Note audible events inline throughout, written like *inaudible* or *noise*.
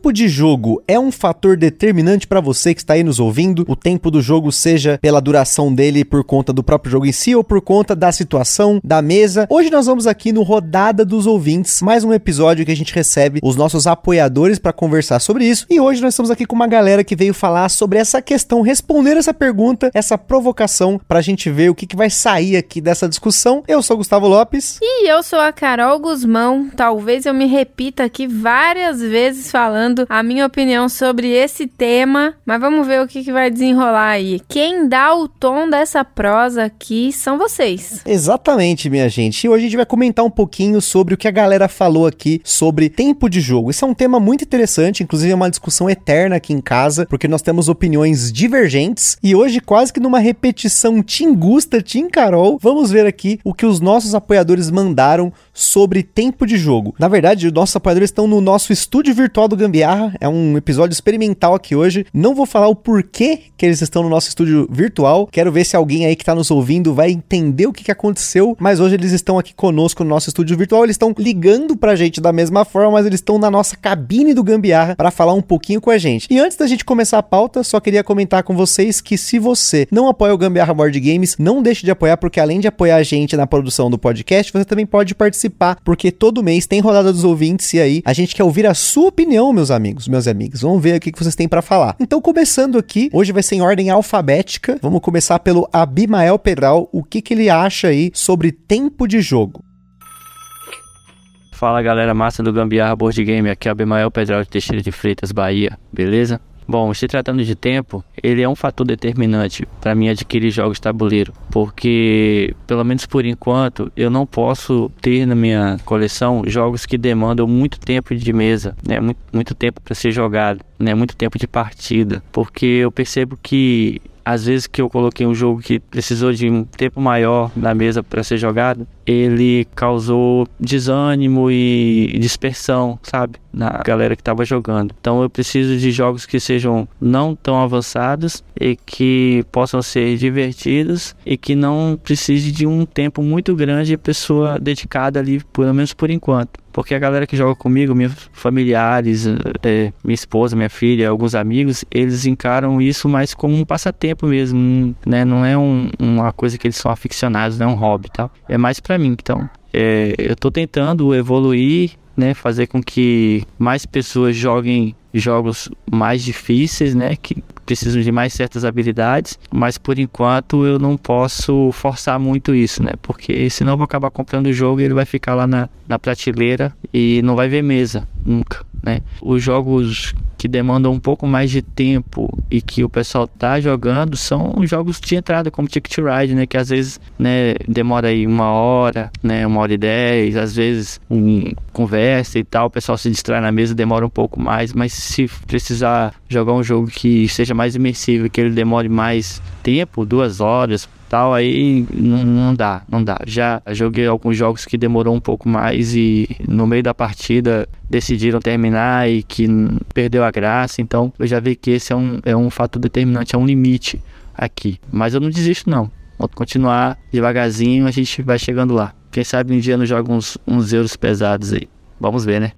Tempo de jogo é um fator determinante para você que está aí nos ouvindo? O tempo do jogo, seja pela duração dele por conta do próprio jogo em si ou por conta da situação, da mesa. Hoje nós vamos aqui no Rodada dos Ouvintes, mais um episódio que a gente recebe os nossos apoiadores para conversar sobre isso. E hoje nós estamos aqui com uma galera que veio falar sobre essa questão, responder essa pergunta, essa provocação, para a gente ver o que, que vai sair aqui dessa discussão. Eu sou Gustavo Lopes. E eu sou a Carol Guzmão. Talvez eu me repita aqui várias vezes falando falando a minha opinião sobre esse tema, mas vamos ver o que, que vai desenrolar aí. Quem dá o tom dessa prosa aqui são vocês. Exatamente, minha gente. E hoje a gente vai comentar um pouquinho sobre o que a galera falou aqui sobre tempo de jogo. Isso é um tema muito interessante, inclusive é uma discussão eterna aqui em casa, porque nós temos opiniões divergentes e hoje quase que numa repetição Tim Gusta, Tim Carol, vamos ver aqui o que os nossos apoiadores mandaram sobre tempo de jogo. Na verdade, os nossos apoiadores estão no nosso estúdio virtual do Gambiarra, é um episódio experimental aqui hoje. Não vou falar o porquê que eles estão no nosso estúdio virtual. Quero ver se alguém aí que está nos ouvindo vai entender o que, que aconteceu. Mas hoje eles estão aqui conosco no nosso estúdio virtual. Eles estão ligando pra gente da mesma forma, mas eles estão na nossa cabine do Gambiarra para falar um pouquinho com a gente. E antes da gente começar a pauta, só queria comentar com vocês que se você não apoia o Gambiarra Board Games, não deixe de apoiar, porque além de apoiar a gente na produção do podcast, você também pode participar, porque todo mês tem rodada dos ouvintes e aí a gente quer ouvir a sua opinião, meus amigos, meus amigos. Vamos ver o que vocês têm para falar. Então, começando aqui, hoje vai ser em ordem alfabética. Vamos começar pelo Abimael Pedral. O que, que ele acha aí sobre tempo de jogo? Fala galera massa do Gambiarra Board Game, aqui é o Abimael Pedral de Teixeira de Freitas, Bahia, beleza? Bom, se tratando de tempo, ele é um fator determinante para mim adquirir jogos tabuleiro, porque pelo menos por enquanto eu não posso ter na minha coleção jogos que demandam muito tempo de mesa, né? Muito, muito tempo para ser jogado, né? Muito tempo de partida, porque eu percebo que às vezes que eu coloquei um jogo que precisou de um tempo maior na mesa para ser jogado, ele causou desânimo e dispersão, sabe, na galera que estava jogando. Então eu preciso de jogos que sejam não tão avançados e que possam ser divertidos e que não precise de um tempo muito grande a pessoa dedicada ali, pelo menos por enquanto. Porque a galera que joga comigo, meus familiares, é, minha esposa, minha filha, alguns amigos, eles encaram isso mais como um passatempo mesmo, né? Não é um, uma coisa que eles são aficionados, não é um hobby, tá? É mais para mim, então. É, eu tô tentando evoluir, né? Fazer com que mais pessoas joguem jogos mais difíceis, né? Que precisam de mais certas habilidades, mas por enquanto eu não posso forçar muito isso, né? Porque senão eu vou acabar comprando o jogo e ele vai ficar lá na, na prateleira e não vai ver mesa nunca, né? Os jogos que demandam um pouco mais de tempo e que o pessoal tá jogando são jogos de entrada como Ticket Ride, né, que às vezes, né, demora aí uma hora, né, uma hora e dez, às vezes um conversa e tal, o pessoal se distrai na mesa, demora um pouco mais, mas se precisar jogar um jogo que seja mais imersivo, que ele demore mais tempo, duas horas, tal, aí não, dá, não dá. Já joguei alguns jogos que demorou um pouco mais e no meio da partida decidiram terminar e que perdeu a graça, então eu já vi que esse é um, é um fator determinante, é um limite aqui. Mas eu não desisto não, vou continuar devagarzinho, a gente vai chegando lá. Quem sabe um dia não joga uns, uns euros pesados aí. Vamos ver, né?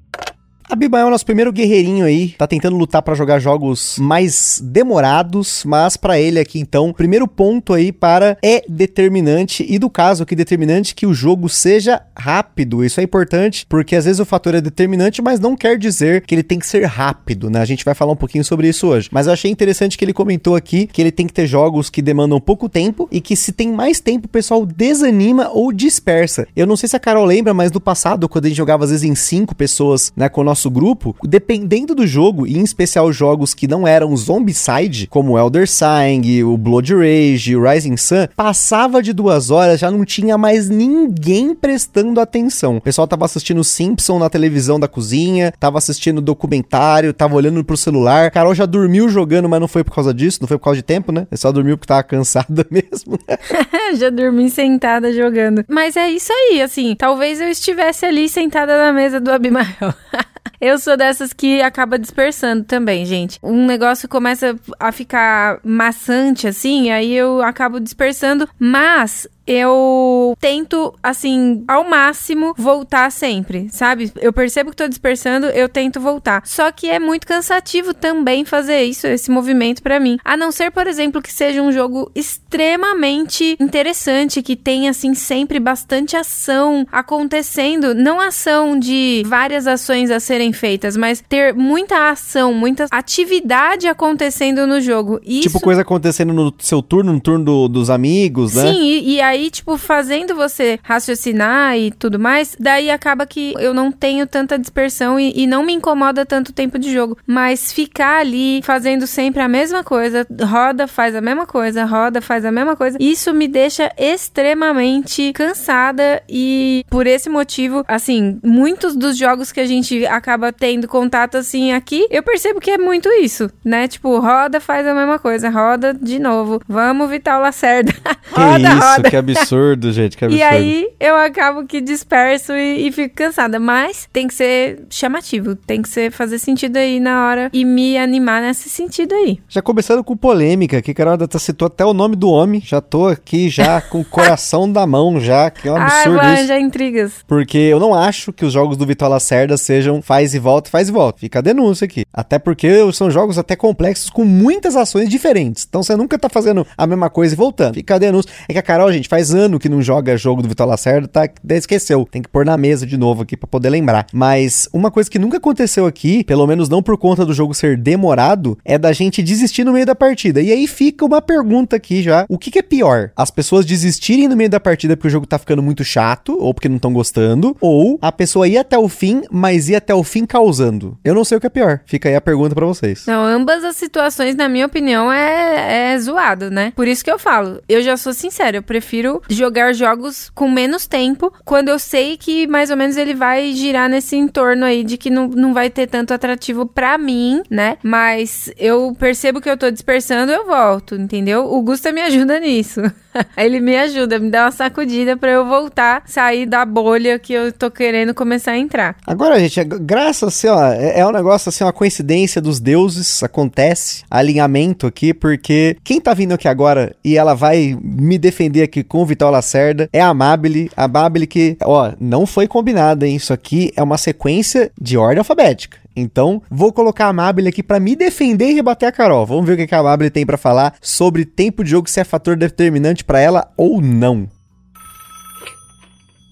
Abimael é o nosso primeiro guerreirinho aí, tá tentando lutar para jogar jogos mais demorados, mas para ele aqui então, primeiro ponto aí para é determinante e do caso que determinante que o jogo seja rápido. Isso é importante porque às vezes o fator é determinante, mas não quer dizer que ele tem que ser rápido, né? A gente vai falar um pouquinho sobre isso hoje. Mas eu achei interessante que ele comentou aqui que ele tem que ter jogos que demandam pouco tempo e que se tem mais tempo o pessoal desanima ou dispersa. Eu não sei se a Carol lembra, mas do passado, quando a gente jogava às vezes em cinco pessoas, né, com o nosso nosso grupo, dependendo do jogo, e em especial jogos que não eram Zombicide, como Elder Sign, o Blood Rage, o Rising Sun, passava de duas horas, já não tinha mais ninguém prestando atenção. O pessoal tava assistindo Simpson na televisão da cozinha, tava assistindo documentário, tava olhando pro celular. Carol já dormiu jogando, mas não foi por causa disso, não foi por causa de tempo, né? Só dormiu porque tava cansada *laughs* mesmo, né? *laughs* já dormi sentada jogando. Mas é isso aí, assim, talvez eu estivesse ali sentada na mesa do Abimael. *laughs* *laughs* Eu sou dessas que acaba dispersando também, gente. Um negócio começa a ficar maçante assim, aí eu acabo dispersando, mas eu tento, assim, ao máximo voltar sempre, sabe? Eu percebo que tô dispersando, eu tento voltar. Só que é muito cansativo também fazer isso, esse movimento para mim. A não ser, por exemplo, que seja um jogo extremamente interessante, que tenha, assim, sempre bastante ação acontecendo. Não ação de várias ações a serem feitas, mas ter muita ação, muita atividade acontecendo no jogo. Isso... Tipo coisa acontecendo no seu turno, no turno do, dos amigos, né? Sim, e, e aí aí, tipo, fazendo você raciocinar e tudo mais, daí acaba que eu não tenho tanta dispersão e, e não me incomoda tanto tempo de jogo. Mas ficar ali fazendo sempre a mesma coisa, roda, faz a mesma coisa, roda, faz a mesma coisa, isso me deixa extremamente cansada e por esse motivo, assim, muitos dos jogos que a gente acaba tendo contato assim aqui, eu percebo que é muito isso, né? Tipo, roda, faz a mesma coisa, roda de novo. Vamos, Vital Lacerda. *laughs* roda, roda. Que absurdo, gente, que absurdo. E aí eu acabo que disperso e, e, fico cansada. Mas tem que ser chamativo, tem que ser fazer sentido aí na hora e me animar nesse sentido aí. Já começando com polêmica, aqui, Carol tá citou até o nome do homem. Já tô aqui já com o coração *laughs* da mão, já, que é um absurdo Ai, isso. já intrigas. Porque eu não acho que os jogos do Vitor Lacerda sejam faz e volta, faz e volta. Fica a denúncia aqui. Até porque são jogos até complexos com muitas ações diferentes. Então você nunca tá fazendo a mesma coisa e voltando. Fica a denúncia. É que a Carol, gente, faz ano que não joga jogo do Vitor Lacerda, tá? Esqueceu. Tem que pôr na mesa de novo aqui para poder lembrar. Mas uma coisa que nunca aconteceu aqui, pelo menos não por conta do jogo ser demorado, é da gente desistir no meio da partida. E aí fica uma pergunta aqui já: o que, que é pior? As pessoas desistirem no meio da partida porque o jogo tá ficando muito chato, ou porque não estão gostando, ou a pessoa ir até o fim, mas ir até o fim causando? Eu não sei o que é pior. Fica aí a pergunta para vocês. Não, ambas as situações, na minha opinião, é, é zoado, né? Por isso que eu falo, eu já sou sincero, eu prefiro jogar jogos com menos tempo, quando eu sei que mais ou menos ele vai girar nesse entorno aí de que não, não vai ter tanto atrativo para mim, né? Mas eu percebo que eu tô dispersando, eu volto, entendeu? O Gusta me ajuda nisso. *laughs* ele me ajuda, me dá uma sacudida para eu voltar, sair da bolha que eu tô querendo começar a entrar. Agora, gente, é graças assim, ó, é, é um negócio assim, uma coincidência dos deuses, acontece, alinhamento aqui, porque quem tá vindo aqui agora e ela vai me defender aqui com o Vital Lacerda é a Amabile, a Amabile que, ó, não foi combinada, hein? Isso aqui é uma sequência de ordem alfabética. Então, vou colocar a Amabile aqui para me defender e rebater a Carol. Vamos ver o que a Amabile tem para falar sobre tempo de jogo, se é fator determinante para ela ou não.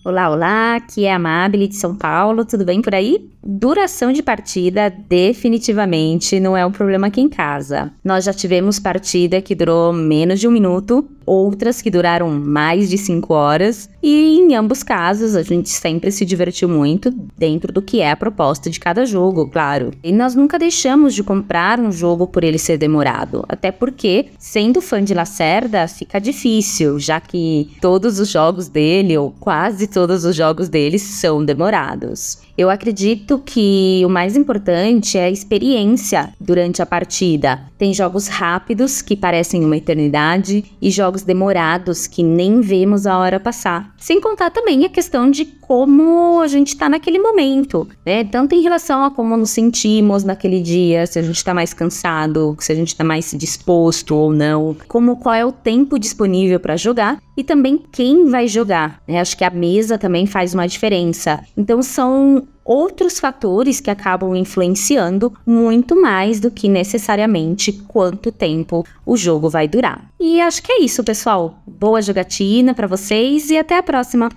Olá, olá, aqui é a Amabile de São Paulo, tudo bem por aí? Duração de partida definitivamente não é um problema aqui em casa. Nós já tivemos partida que durou menos de um minuto, outras que duraram mais de cinco horas, e em ambos casos a gente sempre se divertiu muito dentro do que é a proposta de cada jogo, claro. E nós nunca deixamos de comprar um jogo por ele ser demorado, até porque, sendo fã de Lacerda, fica difícil, já que todos os jogos dele, ou quase todos os jogos dele, são demorados. Eu acredito que o mais importante é a experiência durante a partida. Tem jogos rápidos que parecem uma eternidade e jogos demorados que nem vemos a hora passar. Sem contar também a questão de como a gente está naquele momento, né? Tanto em relação a como nos sentimos naquele dia, se a gente está mais cansado, se a gente está mais disposto ou não, como qual é o tempo disponível para jogar e também quem vai jogar. Né? Acho que a mesa também faz uma diferença. Então são outros fatores que acabam influenciando muito mais do que necessariamente quanto tempo o jogo vai durar. E acho que é isso, pessoal. Boa jogatina para vocês e até a próxima.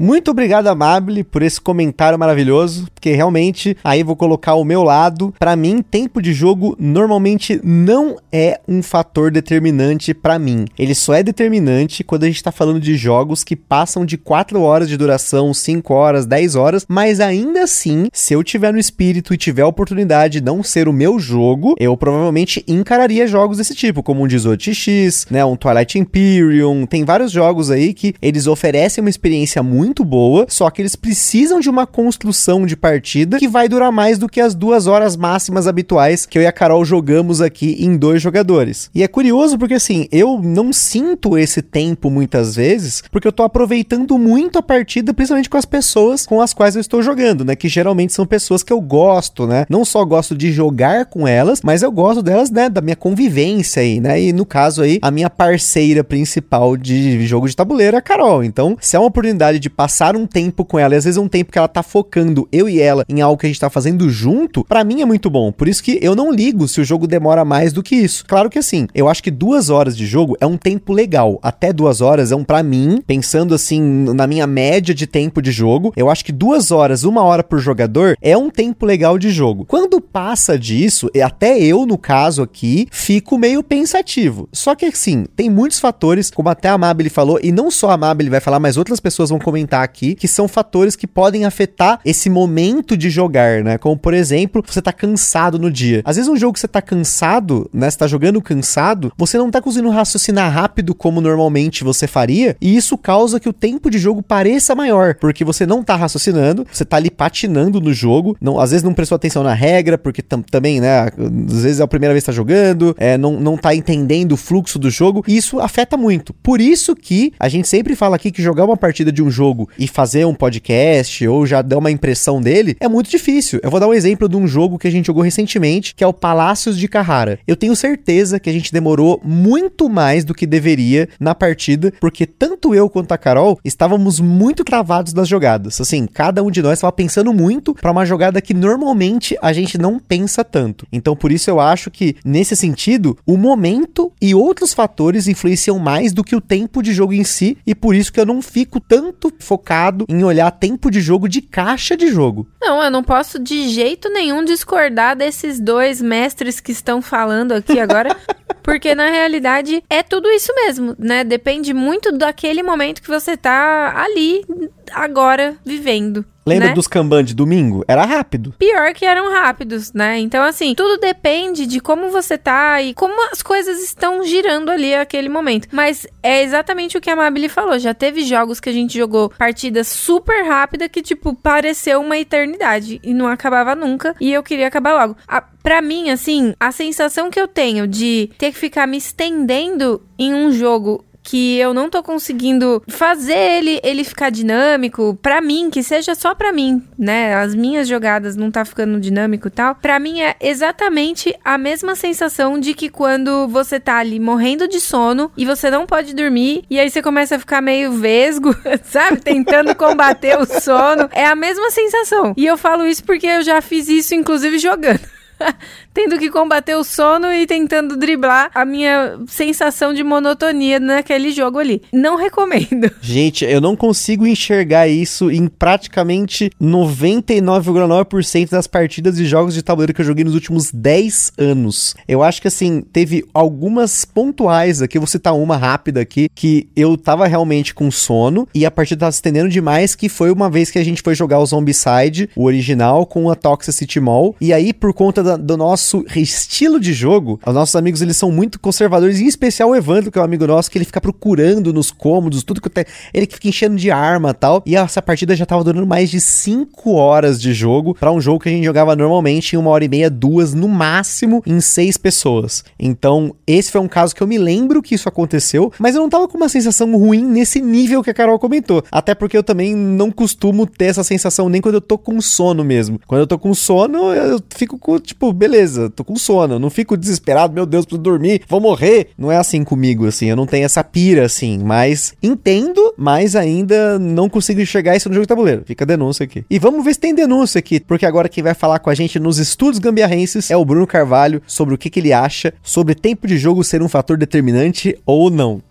Muito obrigado, Amable, por esse comentário maravilhoso, porque realmente aí vou colocar o meu lado. Para mim, tempo de jogo normalmente não é um fator determinante para mim. Ele só é determinante quando a gente tá falando de jogos que passam de 4 horas de duração, 5 horas, 10 horas, mas ainda assim, se eu tiver no espírito e tiver a oportunidade de não ser o meu jogo, eu provavelmente encararia jogos desse tipo, como um 18x, né, um Twilight Imperium, tem vários jogos aí que eles oferecem uma experiência muito muito boa, só que eles precisam de uma construção de partida que vai durar mais do que as duas horas máximas habituais que eu e a Carol jogamos aqui em dois jogadores. E é curioso porque assim, eu não sinto esse tempo muitas vezes, porque eu tô aproveitando muito a partida, principalmente com as pessoas com as quais eu estou jogando, né? Que geralmente são pessoas que eu gosto, né? Não só gosto de jogar com elas, mas eu gosto delas, né? Da minha convivência aí, né? E no caso aí, a minha parceira principal de jogo de tabuleiro é a Carol. Então, se é uma oportunidade de passar um tempo com ela, e às vezes um tempo que ela tá focando eu e ela em algo que a gente tá fazendo junto, para mim é muito bom. Por isso que eu não ligo se o jogo demora mais do que isso. Claro que assim, eu acho que duas horas de jogo é um tempo legal. Até duas horas é um para mim, pensando assim na minha média de tempo de jogo, eu acho que duas horas, uma hora por jogador é um tempo legal de jogo. Quando passa disso, até eu no caso aqui, fico meio pensativo. Só que assim, tem muitos fatores, como até a Amabile falou, e não só a Amabile vai falar, mas outras pessoas vão comentar comentar aqui, que são fatores que podem afetar esse momento de jogar, né? Como, por exemplo, você tá cansado no dia. Às vezes um jogo que você tá cansado, né? Você tá jogando cansado, você não tá conseguindo raciocinar rápido como normalmente você faria, e isso causa que o tempo de jogo pareça maior, porque você não tá raciocinando, você tá ali patinando no jogo, não, às vezes não prestou atenção na regra, porque tam, também, né? Às vezes é a primeira vez que tá jogando, é, não, não tá entendendo o fluxo do jogo, e isso afeta muito. Por isso que a gente sempre fala aqui que jogar uma partida de um jogo jogo e fazer um podcast ou já dar uma impressão dele é muito difícil. Eu vou dar um exemplo de um jogo que a gente jogou recentemente, que é o Palácios de Carrara. Eu tenho certeza que a gente demorou muito mais do que deveria na partida, porque tanto eu quanto a Carol estávamos muito travados nas jogadas. Assim, cada um de nós estava pensando muito para uma jogada que normalmente a gente não pensa tanto. Então, por isso eu acho que nesse sentido, o momento e outros fatores influenciam mais do que o tempo de jogo em si, e por isso que eu não fico tanto focado em olhar tempo de jogo de caixa de jogo. Não, eu não posso de jeito nenhum discordar desses dois mestres que estão falando aqui agora. *laughs* Porque na realidade é tudo isso mesmo, né? Depende muito daquele momento que você tá ali agora vivendo. Lembra né? dos Kanban de domingo? Era rápido. Pior que eram rápidos, né? Então, assim, tudo depende de como você tá e como as coisas estão girando ali naquele momento. Mas é exatamente o que a Mabili falou. Já teve jogos que a gente jogou partidas super rápida que, tipo, pareceu uma eternidade e não acabava nunca. E eu queria acabar logo. A, pra mim, assim, a sensação que eu tenho de ter que ficar me estendendo em um jogo que eu não tô conseguindo fazer ele, ele ficar dinâmico, para mim, que seja só para mim, né? As minhas jogadas não tá ficando dinâmico e tal. Para mim é exatamente a mesma sensação de que quando você tá ali morrendo de sono e você não pode dormir e aí você começa a ficar meio vesgo, *laughs* sabe? Tentando combater o sono. É a mesma sensação. E eu falo isso porque eu já fiz isso inclusive jogando. *laughs* tendo que combater o sono e tentando driblar a minha sensação de monotonia naquele jogo ali. Não recomendo. *laughs* Gente, eu não consigo enxergar isso em praticamente 99,9% das partidas de jogos de tabuleiro que eu joguei nos últimos 10 anos. Eu acho que assim, teve algumas pontuais aqui, eu vou citar uma rápida aqui, que eu tava realmente com sono e a partida tava se estendendo demais, que foi uma vez que a gente foi jogar o Zombicide, o original, com a Toxicity Mall, e aí por conta da, do nosso estilo de jogo, os nossos amigos eles são muito conservadores, em especial o Evandro, que é um amigo nosso, que ele fica procurando nos cômodos, tudo que tem, ele fica enchendo de arma tal. E essa partida já tava durando mais de 5 horas de jogo para um jogo que a gente jogava normalmente em uma hora e meia, duas, no máximo, em seis pessoas. Então, esse foi um caso que eu me lembro que isso aconteceu, mas eu não tava com uma sensação ruim nesse nível que a Carol comentou. Até porque eu também não costumo ter essa sensação nem quando eu tô com sono mesmo. Quando eu tô com sono, eu fico com, tipo, beleza, tô com sono, não fico desesperado, meu Deus, preciso dormir, vou morrer. Não é assim comigo, assim, eu não tenho essa pira, assim, mas entendo, mas ainda não consigo enxergar isso no jogo de tabuleiro. Fica a denúncia aqui. E vamos ver se tem denúncia aqui, porque agora quem vai falar com a gente nos estudos gambiarrenses é o Bruno Carvalho sobre o que, que ele acha sobre tempo de jogo ser um fator determinante ou não.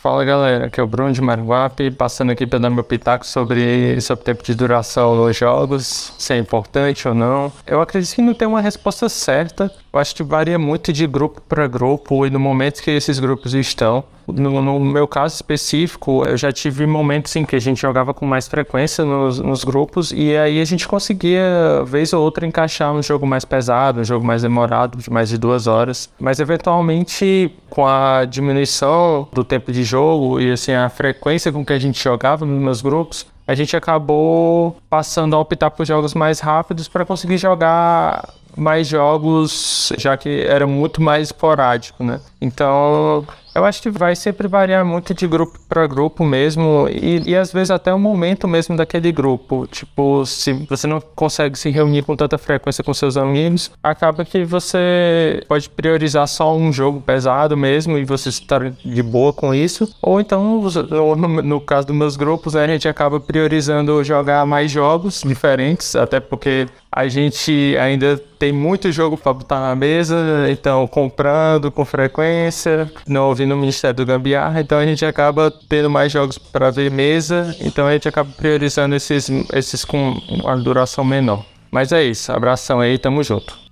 Fala galera, aqui é o Bruno de Maranguape, passando aqui para dar meu pitaco sobre, sobre tempo de duração nos jogos, se é importante ou não. Eu acredito que não tem uma resposta certa, eu acho que varia muito de grupo para grupo e no momento que esses grupos estão. No, no, meu caso específico, eu já tive momentos em que a gente jogava com mais frequência nos, nos, grupos e aí a gente conseguia, vez ou outra, encaixar um jogo mais pesado, um jogo mais demorado, de mais de duas horas. Mas eventualmente, com a diminuição do tempo de jogo e assim a frequência com que a gente jogava nos meus grupos, a gente acabou passando a optar por jogos mais rápidos para conseguir jogar mais jogos, já que era muito mais esporádico, né? Então, eu acho que vai sempre variar muito de grupo para grupo mesmo e, e às vezes até o momento mesmo daquele grupo. Tipo, se você não consegue se reunir com tanta frequência com seus amigos, acaba que você pode priorizar só um jogo pesado mesmo e você estar de boa com isso. Ou então, no, no caso dos meus grupos, a gente acaba priorizando jogar mais jogos diferentes, até porque a gente ainda tem muito jogo para botar na mesa, então comprando com frequência, não ouvindo o Ministério do Gambiarra, então a gente acaba tendo mais jogos para ver mesa, então a gente acaba priorizando esses, esses com uma duração menor. Mas é isso, abração aí, tamo junto.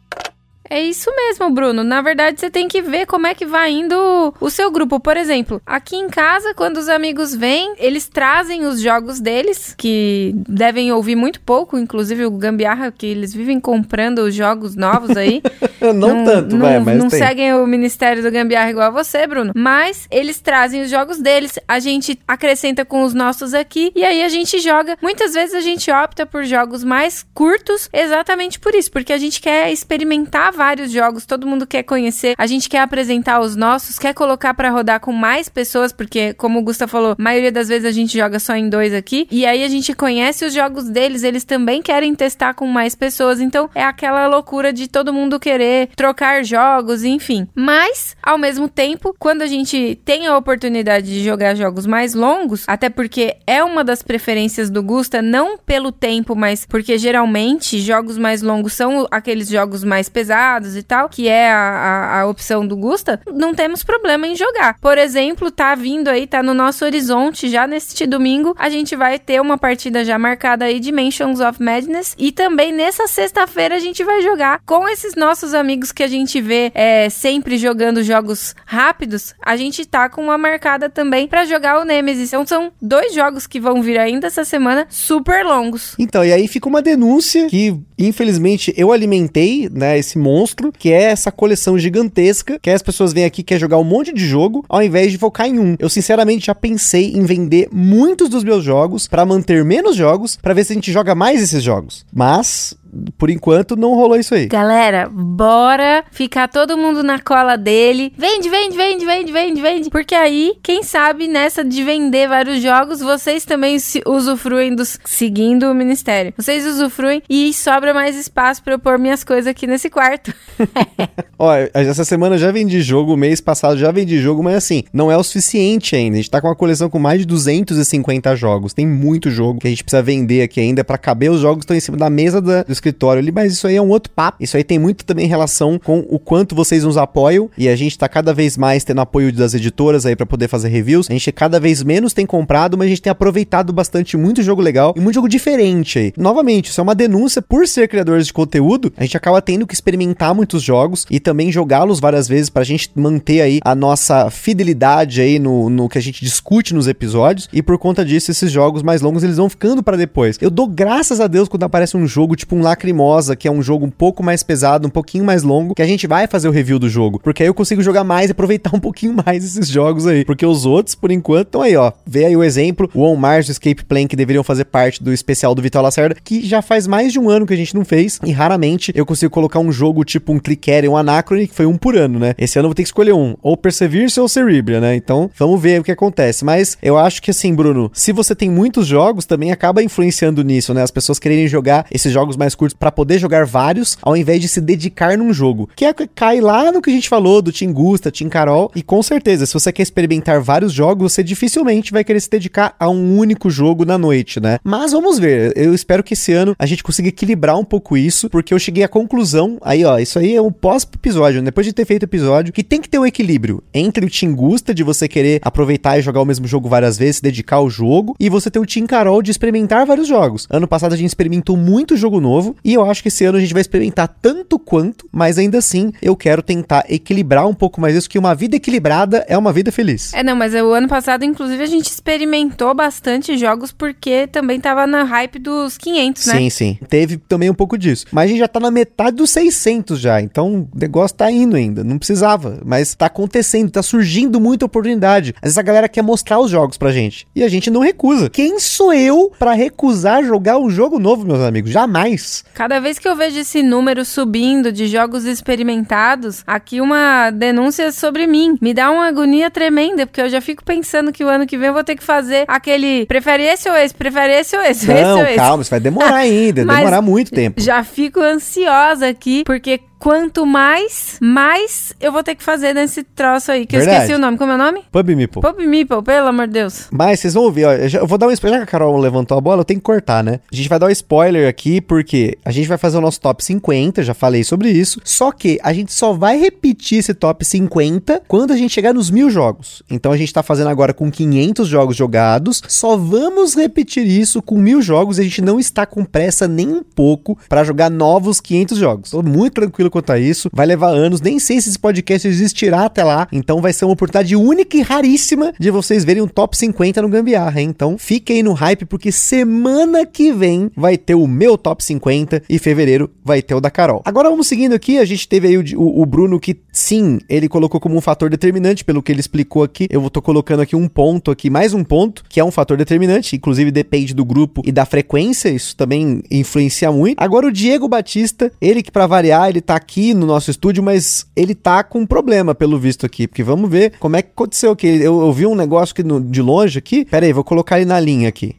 É isso mesmo, Bruno. Na verdade, você tem que ver como é que vai indo o seu grupo. Por exemplo, aqui em casa, quando os amigos vêm, eles trazem os jogos deles, que devem ouvir muito pouco, inclusive o Gambiarra, que eles vivem comprando os jogos novos aí. *laughs* não, não, tanto, não, vai, mas Não tem. seguem o Ministério do Gambiarra igual a você, Bruno. Mas eles trazem os jogos deles, a gente acrescenta com os nossos aqui, e aí a gente joga. Muitas vezes a gente opta por jogos mais curtos, exatamente por isso, porque a gente quer experimentar vários jogos, todo mundo quer conhecer, a gente quer apresentar os nossos, quer colocar para rodar com mais pessoas, porque, como o Gusta falou, a maioria das vezes a gente joga só em dois aqui, e aí a gente conhece os jogos deles, eles também querem testar com mais pessoas, então é aquela loucura de todo mundo querer trocar jogos, enfim. Mas, ao mesmo tempo, quando a gente tem a oportunidade de jogar jogos mais longos, até porque é uma das preferências do Gusta, não pelo tempo, mas porque geralmente jogos mais longos são aqueles jogos mais pesados e tal, que é a, a, a, opção do Gusta, não temos problema em jogar. Por exemplo, tá vindo aí, tá no nosso horizonte já neste domingo, a gente vai ter uma partida já marcada aí de Mansions of Madness e também nessa sexta-feira a gente vai jogar com esses nossos amigos que a gente vê é, sempre jogando jogos rápidos, a gente tá com uma marcada também para jogar o Nemesis. Então são dois jogos que vão vir ainda essa semana, super longos. Então, e aí fica uma denúncia que, infelizmente, eu alimentei, né, esse monstro, que é essa coleção gigantesca, que as pessoas vêm aqui quer jogar um monte de jogo, ao invés de focar em um. Eu sinceramente já pensei em vender muitos dos meus jogos para manter menos jogos, para ver se a gente joga mais esses jogos. Mas por enquanto não rolou isso aí. Galera, bora ficar todo mundo na cola dele. Vende, vende, vende, vende, vende, vende. Porque aí, quem sabe nessa de vender vários jogos, vocês também se usufruem dos seguindo o ministério. Vocês usufruem e sobra mais espaço para eu pôr minhas coisas aqui nesse quarto. *laughs* Ó, essa semana eu já vendi jogo, mês passado já vendi jogo, mas assim, não é o suficiente ainda. A gente tá com uma coleção com mais de 250 jogos. Tem muito jogo que a gente precisa vender aqui ainda para caber os jogos que estão em cima da mesa da, do escritório ali, mas isso aí é um outro papo. Isso aí tem muito também relação com o quanto vocês nos apoiam e a gente tá cada vez mais tendo apoio das editoras aí para poder fazer reviews. A gente cada vez menos tem comprado, mas a gente tem aproveitado bastante muito jogo legal e muito jogo diferente aí. Novamente, isso é uma denúncia por ser criadores de conteúdo, a gente acaba tendo que experimentar muitos jogos e também jogá-los várias vezes pra gente manter aí a nossa fidelidade aí no, no que a gente discute nos episódios e por conta disso esses jogos mais longos eles vão ficando para depois. Eu dou graças a Deus quando aparece um jogo tipo um Lacrimosa, que é um jogo um pouco mais pesado, um pouquinho mais longo, que a gente vai fazer o review do jogo, porque aí eu consigo jogar mais e aproveitar *laughs* um pouquinho mais esses jogos aí, porque os outros por enquanto estão aí, ó. Vê aí o exemplo, o On Mars, o Escape Plan que deveriam fazer parte do especial do Vitor Lacerda, que já faz mais de um ano que a gente não fez e raramente eu consigo colocar um jogo tipo um Clickere, um Anacrone, que foi um por ano, né? Esse ano eu vou ter que escolher um, ou Perseverance ou Cerebria, né? Então, vamos ver o que acontece. Mas eu acho que assim, Bruno, se você tem muitos jogos, também acaba influenciando nisso, né? As pessoas quererem jogar esses jogos mais curtos para poder jogar vários, ao invés de se dedicar num jogo. Que é, cai lá no que a gente falou do Team Gusta, Team Carol, e com certeza, se você quer experimentar vários jogos, você dificilmente vai querer se dedicar a um único jogo na noite, né? Mas vamos ver, eu espero que esse ano a gente consiga equilibrar um pouco isso, porque eu cheguei à conclusão, aí ó, isso aí é um pós-episódio, depois de ter feito episódio, que tem que ter um equilíbrio entre o Team Gusta, de você querer aproveitar e jogar o mesmo jogo várias vezes, se dedicar ao jogo, e você ter o Team Carol de experimentar vários jogos. Ano passado a gente experimentou muito jogo novo, e eu acho que esse ano a gente vai experimentar tanto quanto, mas ainda assim eu quero tentar equilibrar um pouco mais isso, que uma vida equilibrada é uma vida feliz. É, não, mas o ano passado, inclusive, a gente experimentou bastante jogos porque também tava na hype dos 500, né? Sim, sim. Teve também um pouco disso. Mas a gente já tá na metade dos 600 já, então o negócio tá indo ainda. Não precisava, mas tá acontecendo, tá surgindo muita oportunidade. Às vezes a galera quer mostrar os jogos pra gente e a gente não recusa. Quem sou eu para recusar jogar um jogo novo, meus amigos? Jamais. Cada vez que eu vejo esse número subindo de jogos experimentados, aqui uma denúncia sobre mim. Me dá uma agonia tremenda, porque eu já fico pensando que o ano que vem eu vou ter que fazer aquele prefere esse ou esse, prefere esse ou esse, não, esse ou esse. calma, isso vai demorar *laughs* ainda, demorar muito tempo. Já fico ansiosa aqui, porque quanto mais, mais eu vou ter que fazer nesse troço aí, que eu Verdade. esqueci o nome. Como é o nome? Pub Meeple. Pop Meeple, pelo amor de Deus. Mas vocês vão ouvir, ó, eu, já- eu vou dar um spoiler, já que a Carol levantou a bola, eu tenho que cortar, né? A gente vai dar um spoiler aqui, porque a gente vai fazer o nosso top 50, já falei sobre isso, só que a gente só vai repetir esse top 50 quando a gente chegar nos mil jogos. Então a gente tá fazendo agora com 500 jogos jogados, só vamos repetir isso com mil jogos e a gente não está com pressa nem um pouco pra jogar novos 500 jogos. Tô muito tranquilo quanto a isso, vai levar anos, nem sei se esse podcast existirá até lá, então vai ser uma oportunidade única e raríssima de vocês verem um top 50 no Gambiarra, hein? Então fiquem no hype, porque semana que vem vai ter o meu top 50 e fevereiro vai ter o da Carol. Agora vamos seguindo aqui, a gente teve aí o, o- o Bruno que sim, ele colocou como um fator determinante, pelo que ele explicou aqui. Eu tô colocando aqui um ponto aqui, mais um ponto, que é um fator determinante, inclusive depende do grupo e da frequência, isso também influencia muito. Agora o Diego Batista, ele que pra variar, ele tá aqui no nosso estúdio, mas ele tá com um problema pelo visto aqui, porque vamos ver como é que aconteceu aqui. Eu, eu vi um negócio aqui no- de longe aqui. Pera aí, vou colocar ele na linha aqui.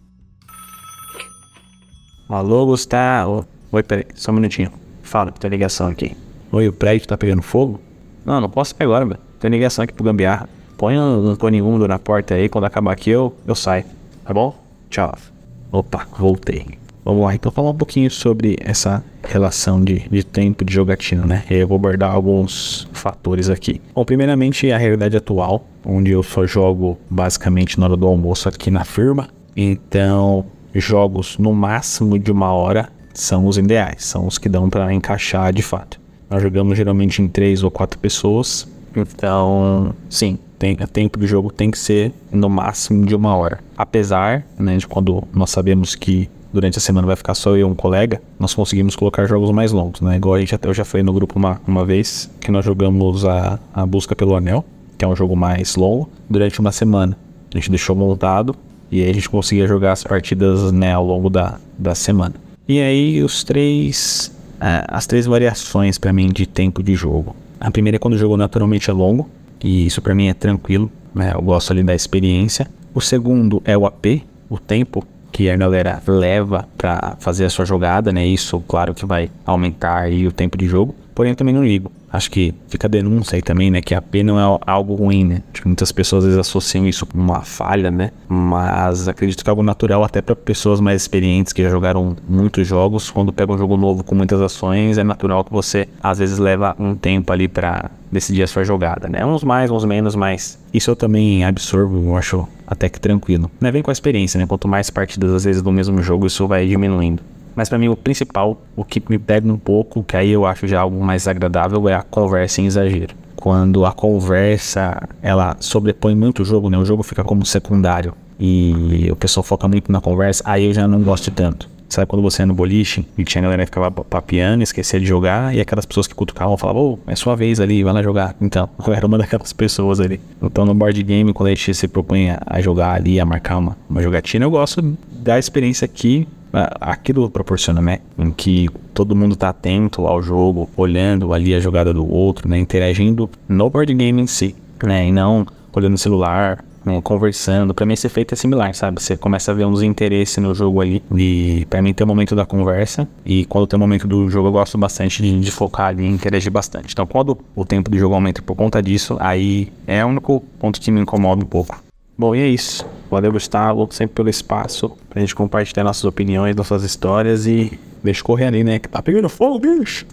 Alô, Gustavo. Oi, peraí, só um minutinho. Fala, tem ligação aqui. Oi, o prédio tá pegando fogo? Não, não posso pegar agora, velho. Tem ligação aqui pro Gambiarra. Põe o Antônio Mundo na porta aí, quando acabar aqui eu, eu saio. Tá bom? Tchau. Opa, voltei. Vamos lá, então falar um pouquinho sobre essa relação de, de tempo de jogatina, né? Eu vou abordar alguns fatores aqui. Bom, primeiramente a realidade atual, onde eu só jogo basicamente na hora do almoço aqui na firma. Então, jogos no máximo de uma hora são os ideais, são os que dão para encaixar de fato. Nós jogamos geralmente em três ou quatro pessoas, então, sim, tem, o tempo de jogo tem que ser no máximo de uma hora. Apesar, né, de quando nós sabemos que durante a semana vai ficar só eu e um colega, nós conseguimos colocar jogos mais longos, né? Igual a gente até eu já falei no grupo uma, uma vez que nós jogamos a, a Busca pelo Anel, que é um jogo mais longo, durante uma semana. A gente deixou montado e aí a gente conseguia jogar as partidas né, ao longo da, da semana. E aí os três. ah, as três variações pra mim de tempo de jogo. A primeira é quando o jogo naturalmente é longo, e isso pra mim é tranquilo, né? Eu gosto ali da experiência. O segundo é o AP, o tempo que a galera leva pra fazer a sua jogada, né? Isso, claro que vai aumentar aí o tempo de jogo. Porém, eu também não ligo. Acho que fica a denúncia aí também, né? Que AP não é algo ruim, né? Que muitas pessoas às vezes associam isso com uma falha, né? Mas acredito que é algo natural até para pessoas mais experientes que já jogaram muitos jogos. Quando pega um jogo novo com muitas ações, é natural que você às vezes leva um tempo ali para decidir a sua jogada, né? Uns mais, uns menos, mas isso eu também absorvo, eu acho até que tranquilo. Né? Vem com a experiência, né? Quanto mais partidas às vezes do mesmo jogo, isso vai diminuindo. Mas pra mim o principal, o que me pega um pouco, que aí eu acho já algo mais agradável, é a conversa em exagero. Quando a conversa, ela sobrepõe muito o jogo, né? O jogo fica como secundário e o pessoal foca muito na conversa, aí eu já não gosto tanto. Sabe quando você é no boliche e tinha galera que ficava papiando, esquecia de jogar, e aquelas pessoas que cutucavam falavam, ô, é sua vez ali, vai lá jogar. Então, *laughs* eu era uma daquelas pessoas ali. Então, no board game, quando a gente se propõe a, jogar ali, a marcar uma, uma jogatina, eu gosto da experiência que aquilo proporciona, né? Em que todo mundo tá atento ao jogo, olhando ali a jogada do outro, né? Interagindo no board game em si, né? E não olhando o celular, né, conversando. Pra mim esse efeito é similar, sabe? Você começa a ver uns interesses no jogo ali. E pra mim tem o momento da conversa. E quando tem o momento do jogo, eu gosto bastante de, de focar ali e interagir bastante. Então quando o tempo do jogo aumenta por conta disso, aí é o único ponto que me incomoda um pouco. Bom, e é isso. Valeu, Gustavo, sempre pelo espaço pra gente compartilhar nossas opiniões, nossas histórias e deixa correr ali, né? Que tá pegando fogo, bicho.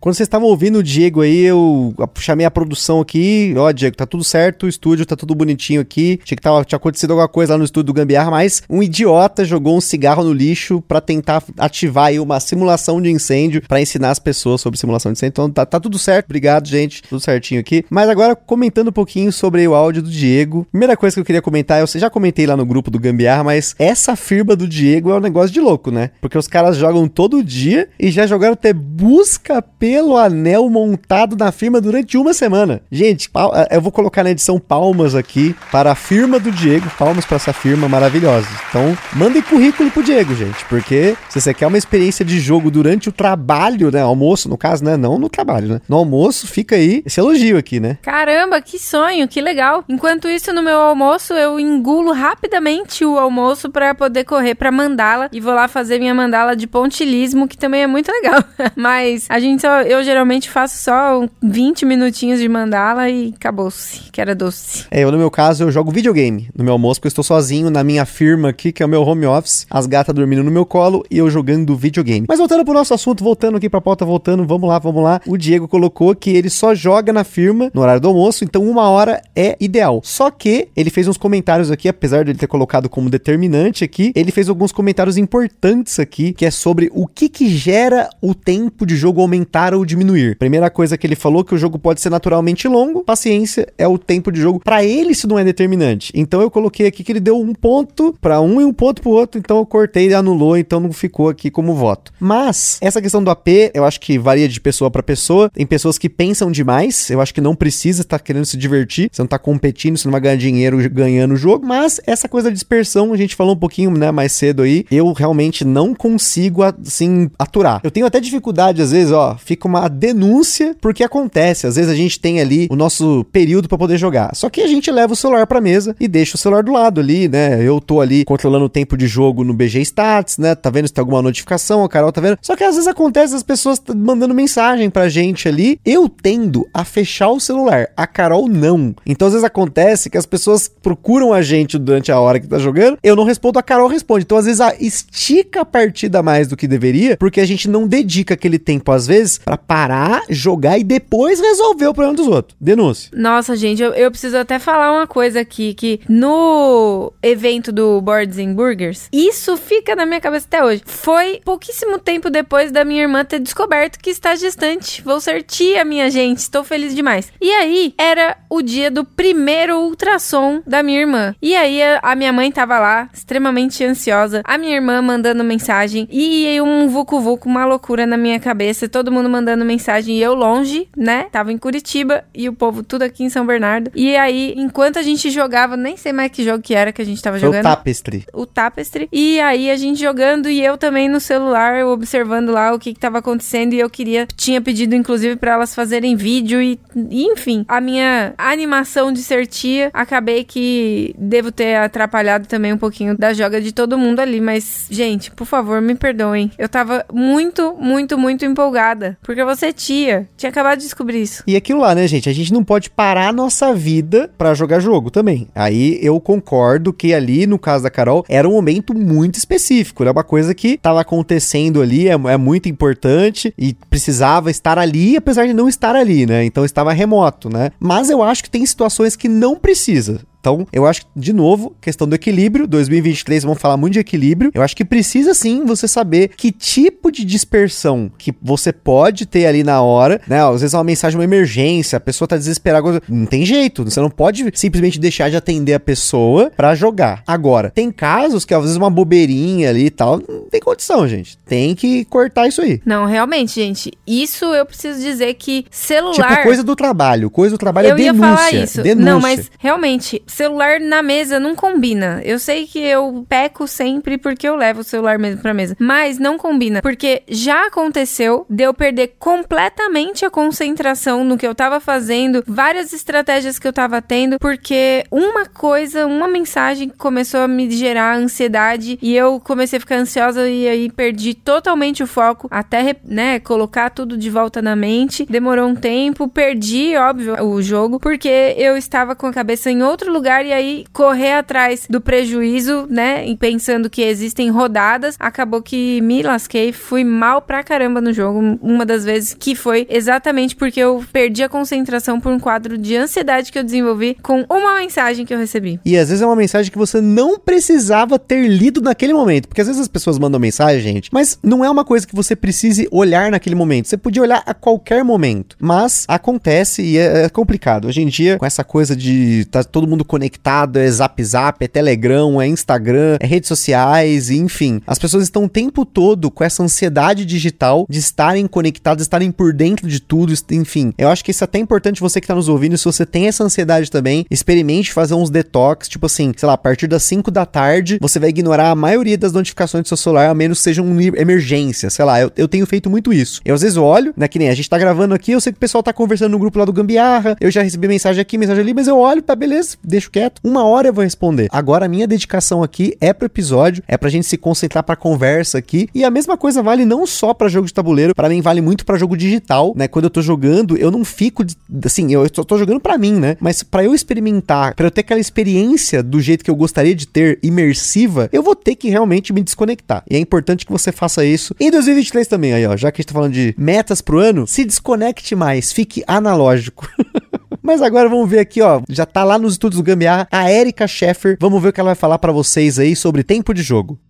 Quando vocês estavam ouvindo o Diego aí, eu chamei a produção aqui. Ó, Diego, tá tudo certo, o estúdio tá tudo bonitinho aqui. Tinha que tava, tinha acontecido alguma coisa lá no estúdio do Gambiarra, mas um idiota jogou um cigarro no lixo para tentar ativar aí uma simulação de incêndio para ensinar as pessoas sobre simulação de incêndio. Então tá, tá, tudo certo, obrigado, gente. Tudo certinho aqui. Mas agora, comentando um pouquinho sobre o áudio do Diego. Primeira coisa que eu queria comentar, eu já comentei lá no grupo do Gambiarra, mas essa firma do Diego é um negócio de louco, né? Porque os caras jogam todo dia e já jogaram até busca pelo anel montado na firma durante uma semana. Gente, eh, eu vou colocar na edição palmas aqui para a firma do Diego. Palmas para essa firma maravilhosa. Então, mandem currículo pro Diego, gente, porque se você quer uma experiência de jogo durante o trabalho, né, almoço, no caso, né, não no trabalho, né? No almoço, fica aí esse elogio aqui, né? Caramba, que sonho, que legal. Enquanto isso, no meu almoço, eu engulo rapidamente o almoço para poder correr para mandala e vou lá fazer minha mandala de pontilismo, que também é muito legal. *laughs* Mas a gente só eu geralmente faço só 20 minutinhos de mandala e acabou-se, que era doce. É, eu no meu caso eu jogo videogame no meu almoço, porque eu estou sozinho na minha firma aqui, que é o meu home office, as gatas dormindo no meu colo e eu jogando videogame. Mas voltando pro nosso assunto, voltando aqui pra pauta, voltando, vamos lá, vamos lá. O Diego colocou que ele só joga na firma no horário do almoço, então uma hora é ideal. Só que ele fez uns comentários aqui, apesar de ele ter colocado como determinante aqui, ele fez alguns comentários importantes aqui, que é sobre o que que gera o tempo de jogo aumentar ou diminuir. Primeira coisa que ele falou que o jogo pode ser naturalmente longo, paciência é o tempo de jogo. Para ele isso não é determinante. Então eu coloquei aqui que ele deu um ponto para um e um ponto pro outro, então eu cortei e anulou, então não ficou aqui como voto. Mas essa questão do AP, eu acho que varia de pessoa para pessoa. Tem pessoas que pensam demais, eu acho que não precisa estar tá querendo se divertir, você não tá competindo, você não vai ganhar dinheiro ganhando o jogo, mas essa coisa da dispersão, a gente falou um pouquinho, né, mais cedo aí, eu realmente não consigo assim aturar. Eu tenho até dificuldade às vezes, ó, fica uma denúncia porque acontece. Às vezes a gente tem ali o nosso período para poder jogar. Só que a gente leva o celular pra mesa e deixa o celular do lado ali, né? Eu tô ali controlando o tempo de jogo no BG Stats, né? Tá vendo se tem alguma notificação, a Carol tá vendo. Só que às vezes acontece as pessoas mandando mensagem pra gente ali. Eu tendo a fechar o celular, a Carol não. Então às vezes acontece que as pessoas procuram a gente durante a hora que tá jogando, eu não respondo, a Carol responde. Então às vezes a estica a partida mais do que deveria, porque a gente não dedica aquele tempo às vezes para parar, jogar e depois resolver o problema dos outros. Denúncia. Nossa, gente, eu, eu preciso até falar uma coisa aqui, que no evento do Boards and Burgers, isso fica na minha cabeça até hoje. Foi pouquíssimo tempo depois da minha irmã ter descoberto que está gestante. Vou ser tia, minha gente. Estou feliz demais. E aí, era o dia do primeiro ultrassom da minha irmã. E aí, a minha mãe tava lá, extremamente ansiosa. A minha irmã mandando mensagem. E um vucu-vucu, uma loucura na minha cabeça. Todo mundo mandando mensagem e eu longe, né? Tava em Curitiba e o povo tudo aqui em São Bernardo. E aí, enquanto a gente jogava, nem sei mais que jogo que era que a gente tava Foi jogando. o Tapestry. O Tapestry. E aí a gente jogando e eu também no celular observando lá o que, que tava acontecendo e eu queria, tinha pedido inclusive para elas fazerem vídeo e, e, enfim, a minha animação de ser tia, acabei que devo ter atrapalhado também um pouquinho da joga de todo mundo ali, mas gente, por favor, me perdoem. Eu tava muito, muito, muito empolgada, porque você é tia, tinha acabado de descobrir isso. E aquilo lá, né, gente? A gente não pode parar a nossa vida para jogar jogo também. Aí eu concordo que ali, no caso da Carol, era um momento muito específico. Era uma coisa que tava acontecendo ali, é, é muito importante e precisava estar ali, apesar de não estar ali, né? Então estava remoto, né? Mas eu acho que tem situações que não precisa. Então, eu acho que, de novo, questão do equilíbrio. 2023 vamos falar muito de equilíbrio. Eu acho que precisa sim você saber que tipo de dispersão que você pode ter ali na hora, né? Às vezes é uma mensagem, uma emergência, a pessoa tá desesperada, não tem jeito. Você não pode simplesmente deixar de atender a pessoa para jogar. Agora, tem casos que às vezes uma bobeirinha ali e tal, não tem condição, gente. Tem que cortar isso aí. Não, realmente, gente, isso eu preciso dizer que celular. Tipo, coisa do trabalho. Coisa do trabalho eu é denúncia. ia falar isso. Denúncia. Não, mas realmente, celular na mesa não combina. Eu sei que eu peco sempre porque eu levo o celular mesmo pra mesa, mas não combina, porque já aconteceu de eu perder completamente a concentração no que eu tava fazendo, várias estratégias que eu tava tendo, porque uma coisa, uma mensagem começou a me gerar ansiedade e eu comecei a ficar ansiosa e aí perdi totalmente o foco até, né, colocar tudo de volta na mente. Demorou um tempo, perdi, óbvio, o jogo, porque eu estava com a cabeça em outro lugar e aí correr atrás do prejuízo, né, e pensando que existem rodadas, acabou que me lasquei, fui mal pra caramba no jogo, uma das vezes que foi exatamente porque eu perdi a concentração por um quadro de ansiedade que eu desenvolvi com uma mensagem que eu recebi. E às vezes é uma mensagem que você não precisava ter lido naquele momento, porque às vezes as pessoas mandam mensagem, gente, mas não é uma coisa que você precise olhar naquele momento. Você podia olhar a qualquer momento, mas acontece e é, é complicado. Hoje em dia, com essa coisa de tá todo mundo conectado, é Zap Zap, é Telegram, é Instagram, é redes sociais, enfim, as pessoas estão o tempo todo com essa ansiedade digital de estarem conectadas, estarem por dentro de tudo, enfim. Eu acho que isso é até importante você que tá nos ouvindo, se você tem essa ansiedade também, experimente fazer uns detox, tipo assim, sei lá, a partir das 5 da tarde, você vai ignorar a maioria das notificações do seu celular, a menos que seja uma emergência, sei lá, eu, eu tenho feito muito isso. Eu às vezes olho, né, que nem a gente tá gravando aqui, eu sei que o pessoal tá conversando no grupo lá do Gambiarra, eu já recebi mensagem aqui, mensagem ali, mas eu olho, tá beleza, deixo quieto. Uma hora eu vou responder. Agora a minha dedicação aqui é pro episódio, é pra gente se concentrar pra conversa aqui, e a mesma coisa vale não só para jogo de tabuleiro, para mim vale muito para jogo digital, né? Quando eu tô jogando, eu não fico assim, eu só tô jogando para mim, né? Mas para eu experimentar, para eu ter aquela experiência do jeito que eu gostaria de ter, imersiva, eu vou ter que realmente me desconectar. E é importante que você faça isso em 2023 também, aí, ó. Já que a gente tá falando de metas pro ano, se desconecte mais, fique analógico. *laughs* Mas agora vamos ver aqui, ó. Já tá lá nos estudos do Gambiarra a Erika Scheffer. Vamos ver o que ela vai falar para vocês aí sobre tempo de jogo.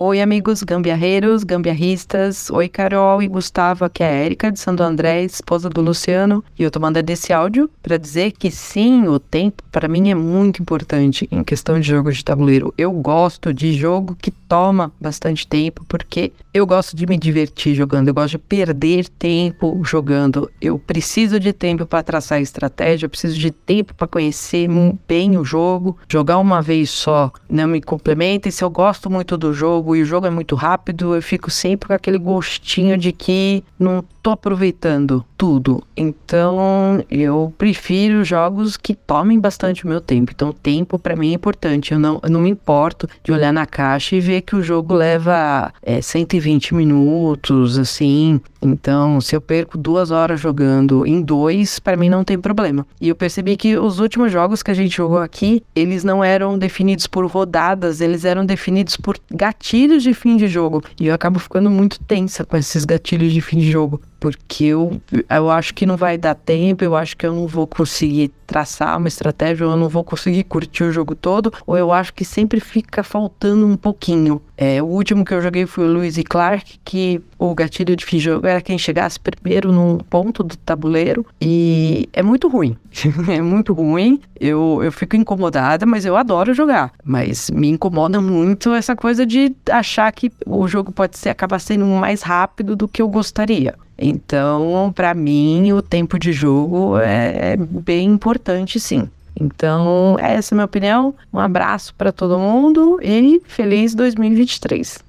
Oi, amigos gambiarreiros, gambiarristas. Oi, Carol e Gustavo. Aqui é a Érica de Santo André, esposa do Luciano. E eu tô mandando esse áudio para dizer que sim, o tempo para mim é muito importante em questão de jogos de tabuleiro. Eu gosto de jogo que toma bastante tempo porque eu gosto de me divertir jogando, eu gosto de perder tempo jogando. Eu preciso de tempo para traçar estratégia, eu preciso de tempo para conhecer bem o jogo. Jogar uma vez só não me complementa. E se eu gosto muito do jogo e o jogo é muito rápido, eu fico sempre com aquele gostinho de que não tô aproveitando tudo. Então, eu prefiro jogos que tomem bastante o meu tempo. Então, tempo para mim é importante. Eu não, eu não me importo de olhar na caixa e ver que o jogo leva é, 120 minutos, assim. Então, se eu perco duas horas jogando em dois, para mim não tem problema. E eu percebi que os últimos jogos que a gente jogou aqui, eles não eram definidos por rodadas, eles eram definidos por gatilhos de fim de jogo. E eu acabo ficando muito tensa com esses gatilhos de fim de jogo porque eu, eu acho que não vai dar tempo, eu acho que eu não vou conseguir traçar uma estratégia, eu não vou conseguir curtir o jogo todo, ou eu acho que sempre fica faltando um pouquinho. É, o último que eu joguei foi o Lewis e Clark, que o gatilho de fim de jogo era quem chegasse primeiro num ponto do tabuleiro, e é muito ruim. *laughs* é muito ruim, eu, eu fico incomodada, mas eu adoro jogar. Mas me incomoda muito essa coisa de achar que o jogo pode ser acabar sendo mais rápido do que eu gostaria. Então, para mim, o tempo de jogo é bem importante, sim. Então, essa é a minha opinião. Um abraço para todo mundo e feliz 2023.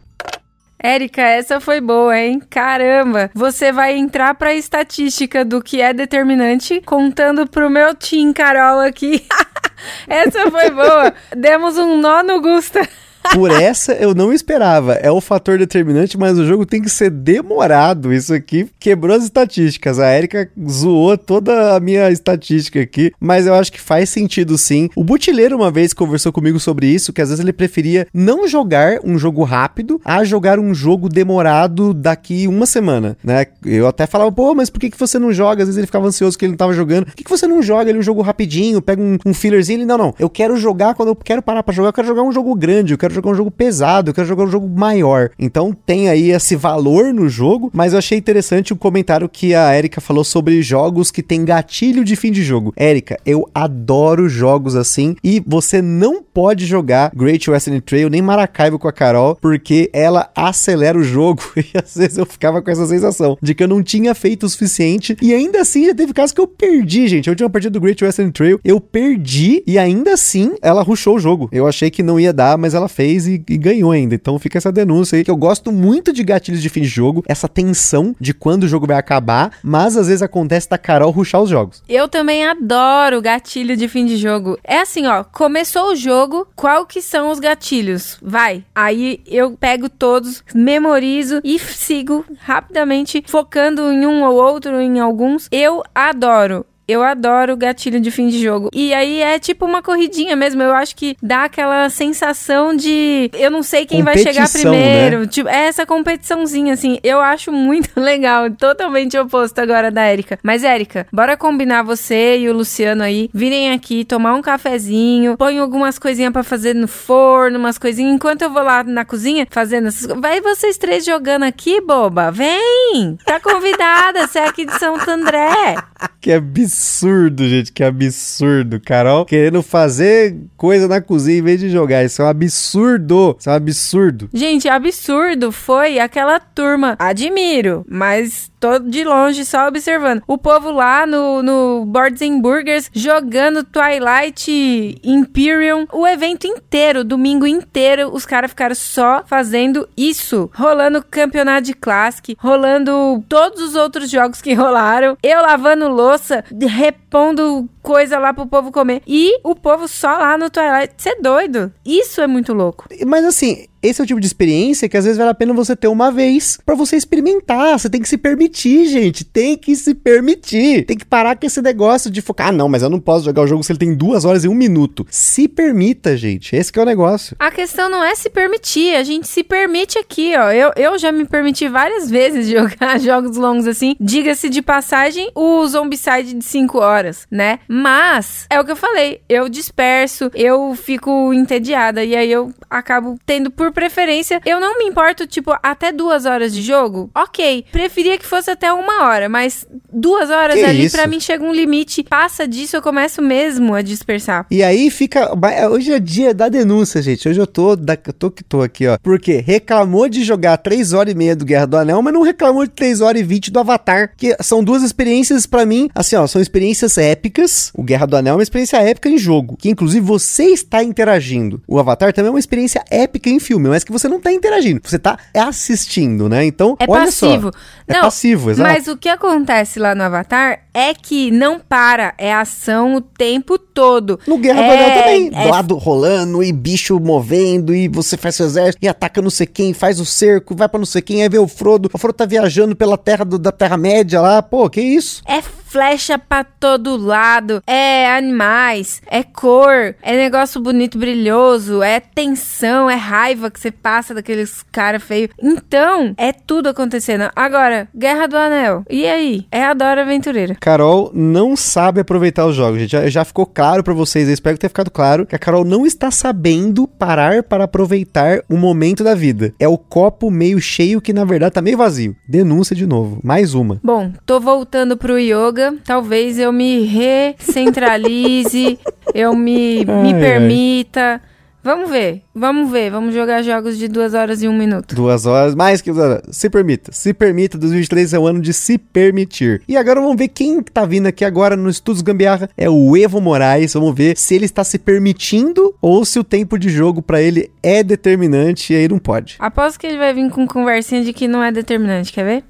Érica, essa foi boa, hein? Caramba! Você vai entrar pra estatística do que é determinante, contando pro meu team Carol aqui. *laughs* essa foi boa. Demos um nó no Gusta. Por essa eu não esperava. É o fator determinante, mas o jogo tem que ser demorado. Isso aqui quebrou as estatísticas. A Erika zoou toda a minha estatística aqui, mas eu acho que faz sentido sim. O Butileiro uma vez conversou comigo sobre isso, que às vezes ele preferia não jogar um jogo rápido a jogar um jogo demorado daqui uma semana, né? Eu até falava, pô, mas por que, que você não joga? Às vezes ele ficava ansioso que ele não tava jogando. Por que, que você não joga ele um jogo rapidinho, pega um, um fillerzinho? Ele, não, não, eu quero jogar quando eu quero parar pra jogar, eu quero jogar um jogo grande, eu quero jogar um jogo pesado, eu quero jogar um jogo maior. Então tem aí esse valor no jogo, mas eu achei interessante o comentário que a Erika falou sobre jogos que tem gatilho de fim de jogo. Erika, eu adoro jogos assim e você não pode jogar Great Western Trail nem Maracaibo com a Carol, porque ela acelera o jogo *laughs* e às vezes eu ficava com essa sensação de que eu não tinha feito o suficiente e ainda assim já teve casos que eu perdi, gente. A última partida do Great Western Trail eu perdi e ainda assim ela rushou o jogo. Eu achei que não ia dar, mas ela fez e, e ganhou ainda. Então fica essa denúncia aí que eu gosto muito de gatilhos de fim de jogo, essa tensão de quando o jogo vai acabar, mas às vezes acontece da Carol rushar os jogos. Eu também adoro gatilho de fim de jogo. É assim, ó, começou o jogo, qual que são os gatilhos? Vai. Aí eu pego todos, memorizo e sigo rapidamente focando em um ou outro, em alguns. Eu adoro. Eu adoro gatilho de fim de jogo. E aí é tipo uma corridinha mesmo. Eu acho que dá aquela sensação de eu não sei quem vai chegar primeiro. Né? Tipo, é essa competiçãozinha, assim. Eu acho muito *laughs* legal. Totalmente oposto agora da Érica. Mas, Érica, bora combinar você e o Luciano aí. Virem aqui, tomar um cafezinho. Põe algumas coisinhas para fazer no forno, umas coisinhas. Enquanto eu vou lá na cozinha fazendo essas Vai vocês três jogando aqui, boba. Vem! Tá convidada. você é aqui de Santo André. *laughs* que absurdo absurdo, gente, que absurdo. Carol querendo fazer coisa na cozinha em vez de jogar. Isso é um absurdo. Isso é um absurdo. Gente, absurdo foi aquela turma. Admiro, mas tô de longe só observando. O povo lá no, no Boards and Burgers jogando Twilight Imperium. O evento inteiro, domingo inteiro, os caras ficaram só fazendo isso. Rolando campeonato de Classic, rolando todos os outros jogos que *laughs* rolaram. Eu lavando louça, de repente repondo coisa lá pro povo comer. E o povo só lá no Twilight. Você é doido. Isso é muito louco. Mas assim, esse é o tipo de experiência que às vezes vale a pena você ter uma vez para você experimentar. Você tem que se permitir, gente. Tem que se permitir. Tem que parar com esse negócio de focar. Ah, não, mas eu não posso jogar o jogo se ele tem duas horas e um minuto. Se permita, gente. Esse que é o negócio. A questão não é se permitir. A gente se permite aqui, ó. Eu, eu já me permiti várias vezes *laughs* jogar jogos longos assim. Diga-se de passagem, o Zombicide de 5 horas, né? Mas, é o que eu falei. Eu disperso, eu fico entediada. E aí eu acabo tendo por preferência, eu não me importo, tipo, até duas horas de jogo. Ok, preferia que fosse até uma hora, mas duas horas que ali para mim chega um limite. Passa disso, eu começo mesmo a dispersar. E aí fica. Hoje é dia da denúncia, gente. Hoje eu tô, da, tô que tô aqui, ó. Porque reclamou de jogar três horas e meia do Guerra do Anel, mas não reclamou de três horas e vinte do Avatar. Que são duas experiências para mim, assim, ó, são experiências épicas. O Guerra do Anel é uma experiência épica em jogo, que inclusive você está interagindo. O Avatar também é uma experiência épica em filme mas que você não tá interagindo, você tá assistindo, né? Então, é olha passivo. só. É não, passivo, exato. Mas o que acontece lá no Avatar é que não para, é ação o tempo todo. No Guerra é, do Anel também, é... lado rolando e bicho movendo e você faz seu exército e ataca não sei quem, faz o cerco, vai para não sei quem, aí vê o Frodo. O Frodo tá viajando pela terra do, da Terra-média lá, pô, que isso? É flecha pra todo lado, é animais, é cor, é negócio bonito, brilhoso, é tensão, é raiva que você passa daqueles cara feio. Então, é tudo acontecendo. Agora, Guerra do Anel. E aí? É a Dora Aventureira. Carol não sabe aproveitar os jogos, gente. Já, já ficou claro para vocês, eu espero que tenha ficado claro que a Carol não está sabendo parar para aproveitar o momento da vida. É o copo meio cheio que na verdade tá meio vazio. Denúncia de novo. Mais uma. Bom, tô voltando pro yoga talvez eu me recentralize, *laughs* eu me, ai, me permita. Ai. Vamos ver, vamos ver, vamos jogar jogos de duas horas e um minuto. Duas horas, mais que duas horas. Se permita, se permita, 2023 é o ano de se permitir. E agora vamos ver quem tá vindo aqui agora no Estudos Gambiarra. É o Evo Moraes. Vamos ver se ele está se permitindo ou se o tempo de jogo para ele é determinante e aí não pode. Aposto que ele vai vir com conversinha de que não é determinante, quer ver?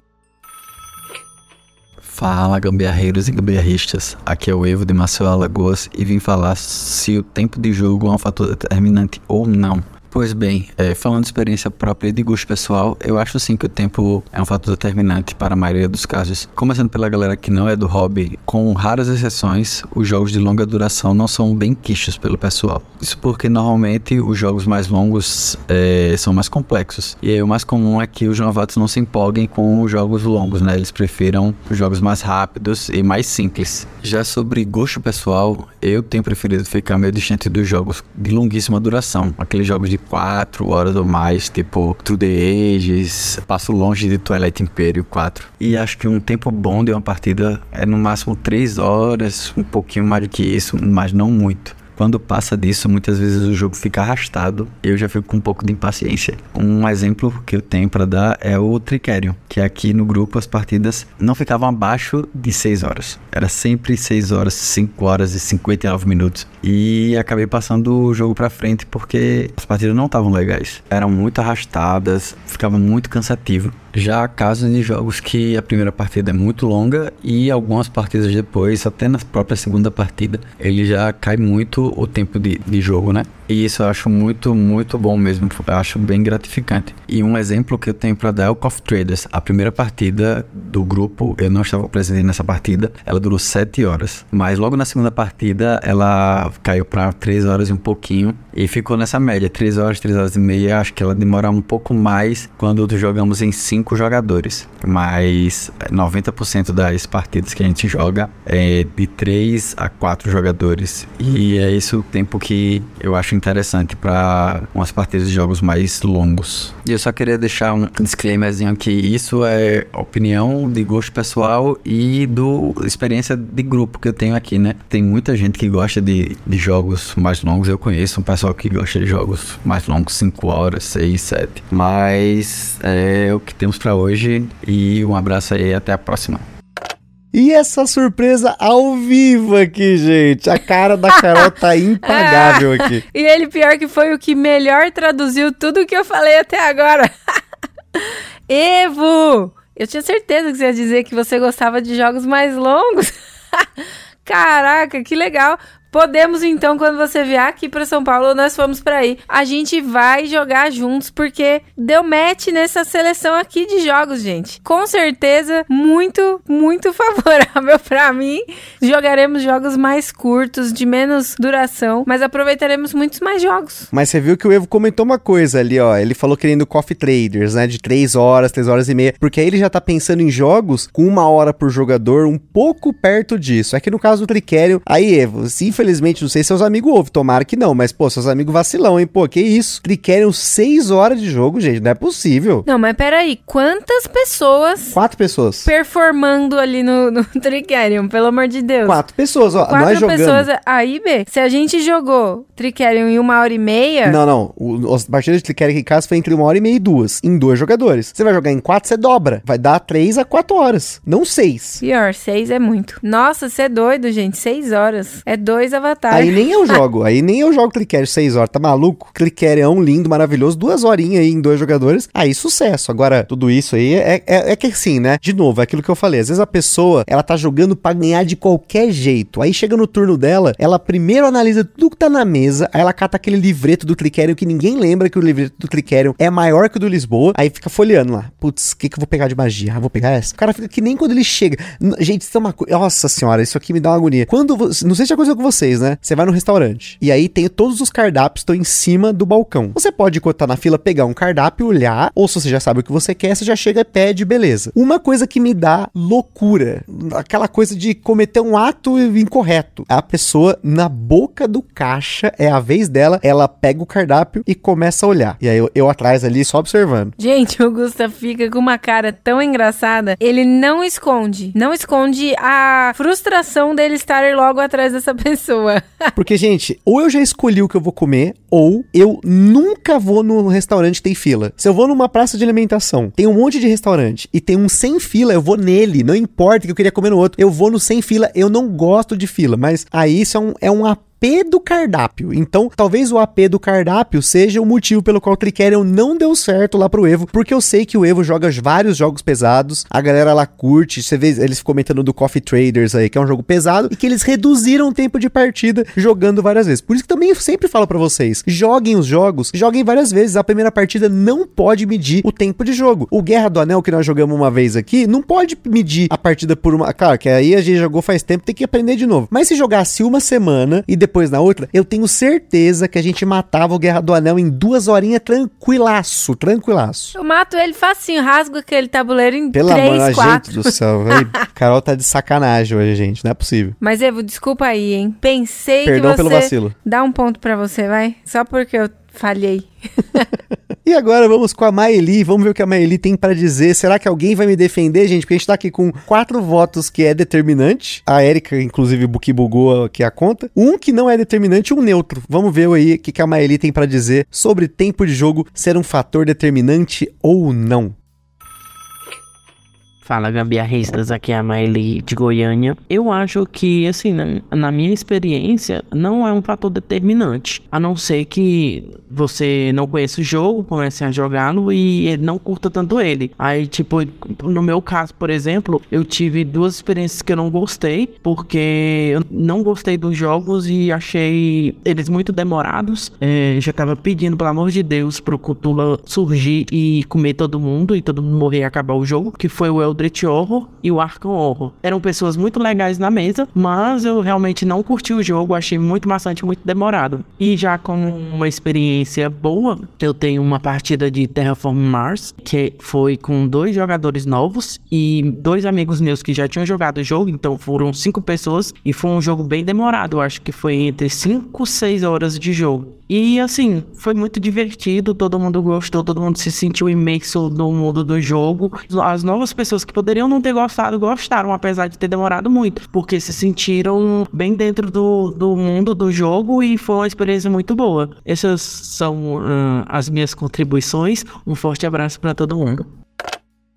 Fala gambiarreiros e gambiarristas, aqui é o Evo de Maceió Alagoas e vim falar se o tempo de jogo é um fator determinante ou não. Pois bem, é, falando de experiência própria e de gosto pessoal, eu acho sim que o tempo é um fator determinante para a maioria dos casos. Começando pela galera que não é do hobby, com raras exceções, os jogos de longa duração não são bem quixos pelo pessoal. Isso porque normalmente os jogos mais longos é, são mais complexos. E aí, o mais comum é que os novatos não se empolguem com os jogos longos, né? Eles prefiram os jogos mais rápidos e mais simples. Já sobre gosto pessoal, eu tenho preferido ficar meio distante dos jogos de longuíssima duração, aqueles jogos de 4 horas ou mais, tipo True the Ages, passo longe de Twilight Imperium 4. E acho que um tempo bom de uma partida é no máximo 3 horas, um pouquinho mais do que isso, mas não muito. Quando passa disso, muitas vezes o jogo fica arrastado eu já fico com um pouco de impaciência. Um exemplo que eu tenho para dar é o Tricerion, que aqui no grupo as partidas não ficavam abaixo de 6 horas. Era sempre 6 horas, 5 horas e 59 minutos. E acabei passando o jogo para frente porque as partidas não estavam legais. Eram muito arrastadas, ficava muito cansativo. Já há casos de jogos que a primeira partida é muito longa e algumas partidas depois, até na própria segunda partida, ele já cai muito o tempo de, de jogo, né? E isso eu acho muito, muito bom mesmo. Eu acho bem gratificante. E um exemplo que eu tenho para dar é o Coffee Traders. A primeira partida do grupo, eu não estava presente nessa partida, ela durou 7 horas. Mas logo na segunda partida, ela caiu para 3 horas e um pouquinho. E ficou nessa média, 3 horas, 3 horas e meia. Acho que ela demora um pouco mais quando jogamos em 5 jogadores. Mas 90% das partidas que a gente joga é de 3 a 4 jogadores. E é esse o tempo que eu acho interessante para umas partidas de jogos mais longos. E eu só queria deixar um disclaimerzinho que isso é opinião de gosto pessoal e do experiência de grupo que eu tenho aqui, né? Tem muita gente que gosta de, de jogos mais longos. Eu conheço um pessoal que gosta de jogos mais longos, 5 horas, 6, 7. Mas é o que temos para hoje e um abraço aí e até a próxima. E essa surpresa ao vivo aqui, gente. A cara da Carol tá *laughs* impagável *laughs* aqui. E ele, pior que foi o que melhor traduziu tudo que eu falei até agora. *laughs* Evo! Eu tinha certeza que você ia dizer que você gostava de jogos mais longos. Caraca, que legal. Podemos então, quando você vier aqui para São Paulo, nós fomos para aí. A gente vai jogar juntos porque deu match nessa seleção aqui de jogos, gente. Com certeza, muito, muito *laughs* favorável para mim. Jogaremos jogos mais curtos, de menos duração, mas aproveitaremos muitos mais jogos. Mas você viu que o Evo comentou uma coisa ali, ó. Ele falou querendo Coffee Traders, né? De 3 horas, 3 horas e meia. Porque aí ele já tá pensando em jogos com uma hora por jogador, um pouco perto disso. É que no caso do Tricério, aí, Evo, se não sei se seus amigos ouvem, tomara que não, mas, pô, seus amigos vacilão, hein? Pô, que isso? Tricerion 6 horas de jogo, gente, não é possível. Não, mas peraí, quantas pessoas Quatro pessoas. performando ali no, no *laughs* Tricerion, pelo amor de Deus? Quatro pessoas, ó. Quatro nós jogamos. pessoas. Aí, B, se a gente jogou Tricerion em uma hora e meia. Não, não. O, as partidas de Tricerion aqui em casa foi entre uma hora e meia e duas. Em dois jogadores. Você vai jogar em quatro, você dobra. Vai dar três a quatro horas. Não seis. Pior, seis é muito. Nossa, você é doido, gente. Seis horas. É dois avatares. Aí nem eu *laughs* jogo. Aí nem eu jogo Clickere 6 horas. Tá maluco? Clickere é um lindo, maravilhoso. Duas horinhas aí em dois jogadores. Aí sucesso. Agora, tudo isso aí é, é, é que assim, né? De novo, é aquilo que eu falei. Às vezes a pessoa, ela tá jogando pra ganhar de qualquer jeito. Aí chega no turno dela, ela primeiro analisa tudo que tá na mesa. Aí ela cata aquele livreto do Clickerion que ninguém lembra que o livreto do Clickerion é maior que o do Lisboa. Aí fica folheando lá. Putz, o que, que eu vou pegar de magia? Ah, vou pegar essa. O cara fica que nem quando ele chega. Gente, isso é uma coisa. Nossa senhora, isso aqui me dá uma agonia. Quando. vo- Não sei se já aconteceu com vocês, né? Você vai no restaurante. E aí tem todos os cardápios estão em cima do balcão. Você pode, tá na fila, pegar um cardápio, olhar, ou se você já sabe o que você quer, você já chega e pede, beleza. Uma coisa que me dá loucura, aquela coisa de cometer um ato incorreto. A pessoa na boca do caixa, é a vez dela, ela pega o cardápio e começa a olhar. E aí eu, eu atrás ali só observando. Gente, o Gusta fica com uma cara tão engraçada. Ele não esconde. Não esconde a frustração dele estar logo atrás dessa *laughs* pessoa. *laughs* Porque, gente, ou eu já escolhi o que eu vou comer, ou eu nunca vou num restaurante que tem fila. Se eu vou numa praça de alimentação, tem um monte de restaurante e tem um sem fila, eu vou nele. Não importa que eu queria comer no outro. Eu vou no sem fila, eu não gosto de fila. Mas aí isso é um, é um AP do cardápio. Então, talvez o AP do cardápio seja o motivo pelo qual o Tricerion não deu certo lá pro Evo, porque eu sei que o Evo joga vários jogos pesados, a galera lá curte, você vê eles comentando do Coffee Traders aí, que é um jogo pesado, e que eles reduziram o tempo de partida jogando várias vezes. Por isso que também eu sempre falo pra vocês, joguem os jogos, joguem várias vezes, a primeira partida não pode medir o tempo de jogo. O Guerra do Anel que nós jogamos uma vez aqui, não pode medir a partida por uma, claro, que aí a gente jogou faz tempo, tem que aprender de novo. Mas se jogasse uma semana e depois na outra, eu tenho certeza que a gente matava o Guerra do Anel em duas horinhas tranquilaço, tranquilaço. Eu mato ele facinho, rasgo aquele tabuleiro em Pelo amor três, de quatro. gente do céu. *laughs* Carol tá de sacanagem hoje, gente, não é possível. Mas, Evo, desculpa aí, hein? Pensei Perdão que você... pelo vacilo. Dá um ponto pra você, vai? Só porque eu Falhei. *laughs* E agora vamos com a Maeli, vamos ver o que a Maeli tem pra dizer. Será que alguém vai me defender, gente? Porque a gente tá aqui com quatro votos que é determinante. A Erika, inclusive, que bugou aqui a conta. Um que não é determinante um neutro. Vamos ver aí o que, a Maeli tem pra dizer sobre tempo de jogo ser um fator determinante ou não. Fala gambiarristas, aqui é a Maeli de Goiânia. Eu acho que, assim, na, na, minha experiência, não é um fator determinante. A não ser que você não conheça o jogo, comece a jogá-lo e não curta tanto ele. Aí, tipo, no meu caso, por exemplo, eu tive duas experiências que eu não gostei, porque eu não gostei dos jogos e achei eles muito demorados. É, já tava pedindo, pelo amor de Deus, pro Cthulhu surgir e comer todo mundo e todo mundo morrer e acabar o jogo, que foi o Eldritch Horror e o Arkham Horror. Eram pessoas muito legais na mesa, mas eu realmente não curti o jogo, achei muito maçante, muito demorado. E já com uma experiência boa, eu tenho uma partida de Terraform Mars, que foi com dois jogadores novos e dois amigos meus que já tinham jogado o jogo, então foram cinco pessoas e foi um jogo bem demorado, acho que foi entre 5 e 6 horas de jogo. E assim, foi muito divertido, todo mundo gostou, todo mundo se sentiu imerso no mundo do jogo. As novas pessoas que poderiam não ter gostado, gostaram, apesar de ter demorado muito, porque se sentiram bem dentro do, do mundo do jogo e foi uma experiência muito boa. Essas são uh, as minhas contribuições. Um forte abraço para todo mundo.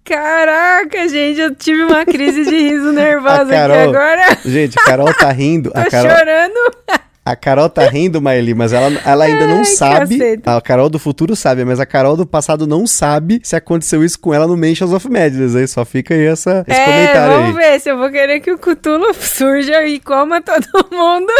Caraca, gente, eu tive uma crise de riso *laughs* nervosa Carol, aqui agora. Gente, a Carol tá rindo. *laughs* Tô a Carol, chorando. A Carol tá rindo, Maeli, mas ela, ela ainda não Ai, sabe. caceta. A Carol do futuro sabe, mas a Carol do passado não sabe se aconteceu isso com ela no Mansions of Madness. Aí só fica aí essa, esse é, comentário vamos aí. ver se eu vou querer que o Cthulhu *laughs* surja e coma todo mundo.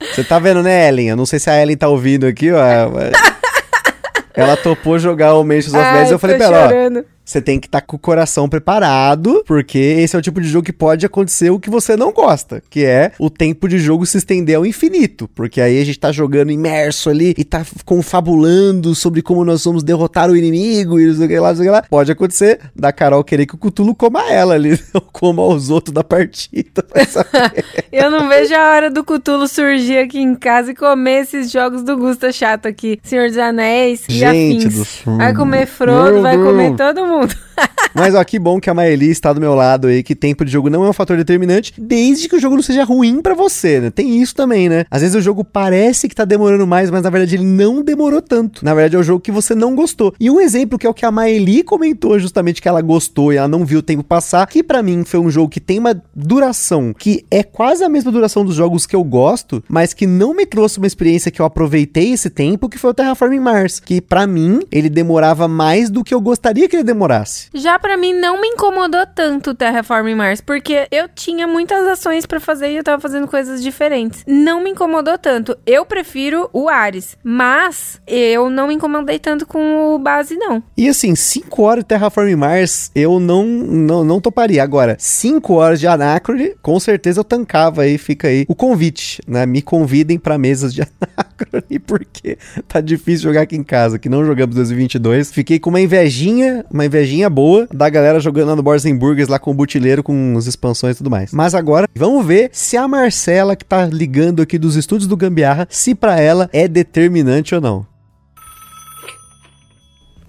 Você tá vendo, né, Ellen? Eu não sei se a Ellen tá ouvindo aqui, ó. *laughs* Ela topou jogar o Mansions of Madness. Eu falei pra ela, ó. Você tem que estar com o coração preparado, porque esse é o tipo de jogo que pode acontecer o que você não gosta, que é o tempo de jogo se estender ao infinito. Porque aí a gente tá jogando imerso ali e tá confabulando sobre como nós vamos derrotar o inimigo e não sei o que lá, não sei o que lá. Pode acontecer da Carol querer que o Cthulhu coma ela ali, *laughs* ou coma os outros da partida. *laughs* Eu não vejo a hora do Cthulhu surgir aqui em casa e comer esses jogos do Gusta chato aqui. Senhor dos Anéis e Gente afins. do. Vai comer Frodo, Meu vai Deus. comer todo mundo. *laughs* Mas ó, que bom que a Maeli está do meu lado aí, que tempo de jogo não é um fator determinante, desde que o jogo não seja ruim pra você, né? Tem isso também, né? Às vezes o jogo parece que tá demorando mais, mas na verdade ele não demorou tanto. Na verdade é o jogo que você não gostou. E um exemplo que é o que a Maeli comentou justamente que ela gostou e ela não viu o tempo passar, que pra mim foi um jogo que tem uma duração que é quase a mesma duração dos jogos que eu gosto, mas que não me trouxe uma experiência que eu aproveitei esse tempo, que foi o Terraforming Mars, que pra mim ele demorava mais do que eu gostaria que ele demorasse. Já pra mim não me incomodou tanto o Terraforming Mars, porque eu tinha muitas ações pra fazer e eu tava fazendo coisas diferentes. Não me incomodou tanto. Eu prefiro o Ares, mas eu não me incomodei tanto com o base não. E assim, 5 horas de Terraforming Mars, eu não, não, não toparia. Agora, 5 horas de Anacrone, com certeza eu tancava aí, fica aí o convite, né? Me convidem pra mesas de *laughs* Anacrone, porque tá difícil jogar aqui em casa, que não jogamos 2022. Fiquei com uma invejinha, uma invejinha boa da galera jogando no Boards Burgers, lá com o butileiro, com as expansões e tudo mais. Mas agora, vamos ver se a Marcela, que tá ligando aqui dos estúdios do Gambiarra, se pra ela é determinante ou não.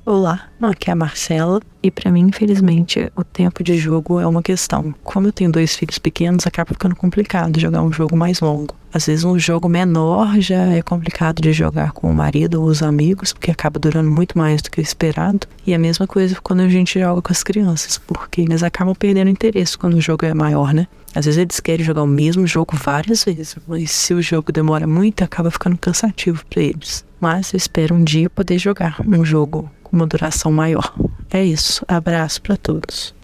Olá, aqui é a Marcela e pra mim, infelizmente, o tempo de jogo é uma questão. Como eu tenho dois filhos pequenos, acaba ficando complicado jogar um jogo mais longo. Às vezes um jogo menor já é complicado de jogar com o marido ou os amigos, porque acaba durando muito mais do que o esperado. E a mesma coisa quando a gente joga com as crianças, porque eles acabam perdendo interesse quando o jogo é maior, né? Às vezes eles querem jogar o mesmo jogo várias vezes, mas se o jogo demora muito, acaba ficando cansativo pra eles. Mas eu espero um dia poder jogar um jogo com uma duração maior. É isso. Abraço pra todos.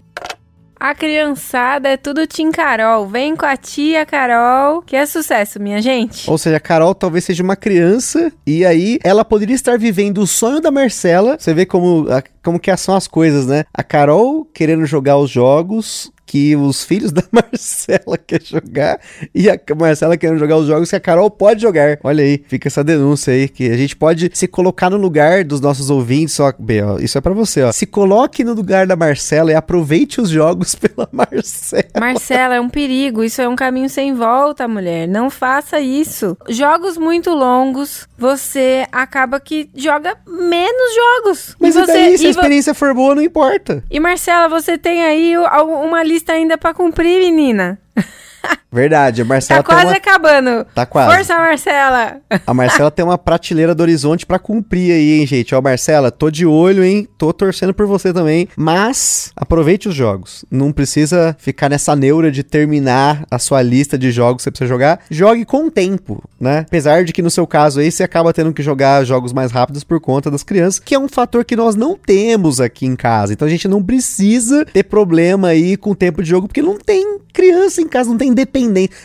A criançada é tudo Tim Carol. Vem com a tia Carol, que é sucesso, minha gente. Ou seja, a Carol talvez seja uma criança e aí ela poderia estar vivendo o sonho da Marcela. Você vê como, como que são as coisas, né? A Carol querendo jogar os jogos, que os filhos da *laughs* Marcela querem jogar e a Marcela querendo jogar os jogos que a Carol pode jogar. Olha aí, fica essa denúncia aí, que a gente pode se colocar no lugar dos nossos ouvintes. Ó, bem, ó, isso é para você, ó. Se coloque no lugar da Marcela e aproveite os jogos *laughs* pela Marcela. Marcela, é um perigo. Isso é um caminho sem volta, mulher. Não faça isso. Jogos muito longos, você acaba que joga menos jogos. Mas e você, daí, se a experiência for boa, não importa. E Marcela, você tem aí uma lista ainda pra cumprir, menina. *laughs* Verdade, a Marcela Tá quase uma... acabando. Tá quase. Força, Marcela. A Marcela tem uma prateleira do horizonte pra cumprir aí, hein, gente. Ó, Marcela, tô de olho, hein? Tô torcendo por você também. Mas aproveite os jogos. Não precisa ficar nessa neura de terminar a sua lista de jogos que você precisa jogar. Jogue com tempo, né? Apesar de que no seu caso aí você acaba tendo que jogar jogos mais rápidos por conta das crianças, que é um fator que nós não temos aqui em casa. Então a gente não precisa ter problema aí com o tempo de jogo, porque não tem criança em casa, não tem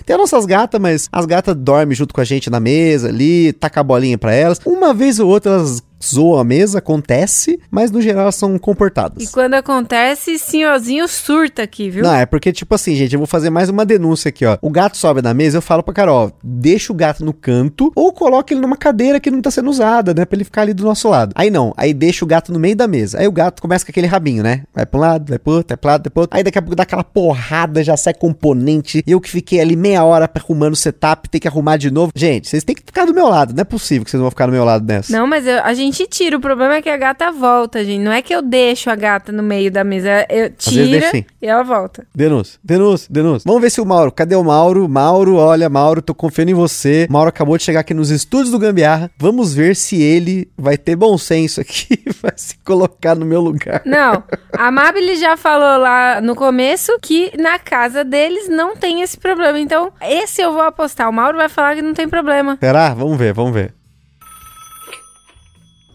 Tem as nossas gatas, mas as gatas dormem junto com a gente na mesa ali, taca a bolinha pra elas. Uma vez ou outra elas zoam a mesa, acontece, mas no geral elas são comportadas. E quando acontece, senhorzinho surta aqui, viu? Não, é porque, tipo assim, gente, eu vou fazer mais uma denúncia aqui, ó. O gato sobe na mesa, eu falo pra Carol, deixa o gato no canto ou coloca ele numa cadeira que não tá sendo usada, né? Pra ele ficar ali do nosso lado. Aí não, aí deixa o gato no meio da mesa. Aí o gato começa com aquele rabinho, né? Vai pra um lado, vai pro outro, vai pro lado, vai pro outro. Aí daqui a pouco dá aquela porrada, já sai componente. E eu que fiquei ali meia hora arrumando o setup, tem que arrumar de novo. Gente, vocês têm que ficar do meu lado. Não é possível que vocês não vão ficar do meu lado nessa. Não, mas eu- a gente tira. O problema é que a gata volta, gente. Não é que eu deixo a gata no meio da mesa. Eu sim. e ela volta. Denúncia, denúncia, denúncia. Vamos ver se o Mauro. Cadê o Mauro? Mauro, olha, Mauro, tô confiando em você. Mauro acabou de chegar aqui nos estúdios do Gambiarra. Vamos ver se ele vai ter bom senso aqui e *laughs* vai se colocar no meu lugar. Não, *laughs* a Mabile já falou lá no começo que na casa deles não tem esse problema. Então, esse eu vou apostar. O Mauro vai falar que não tem problema. Será? Vamos ver, vamos ver.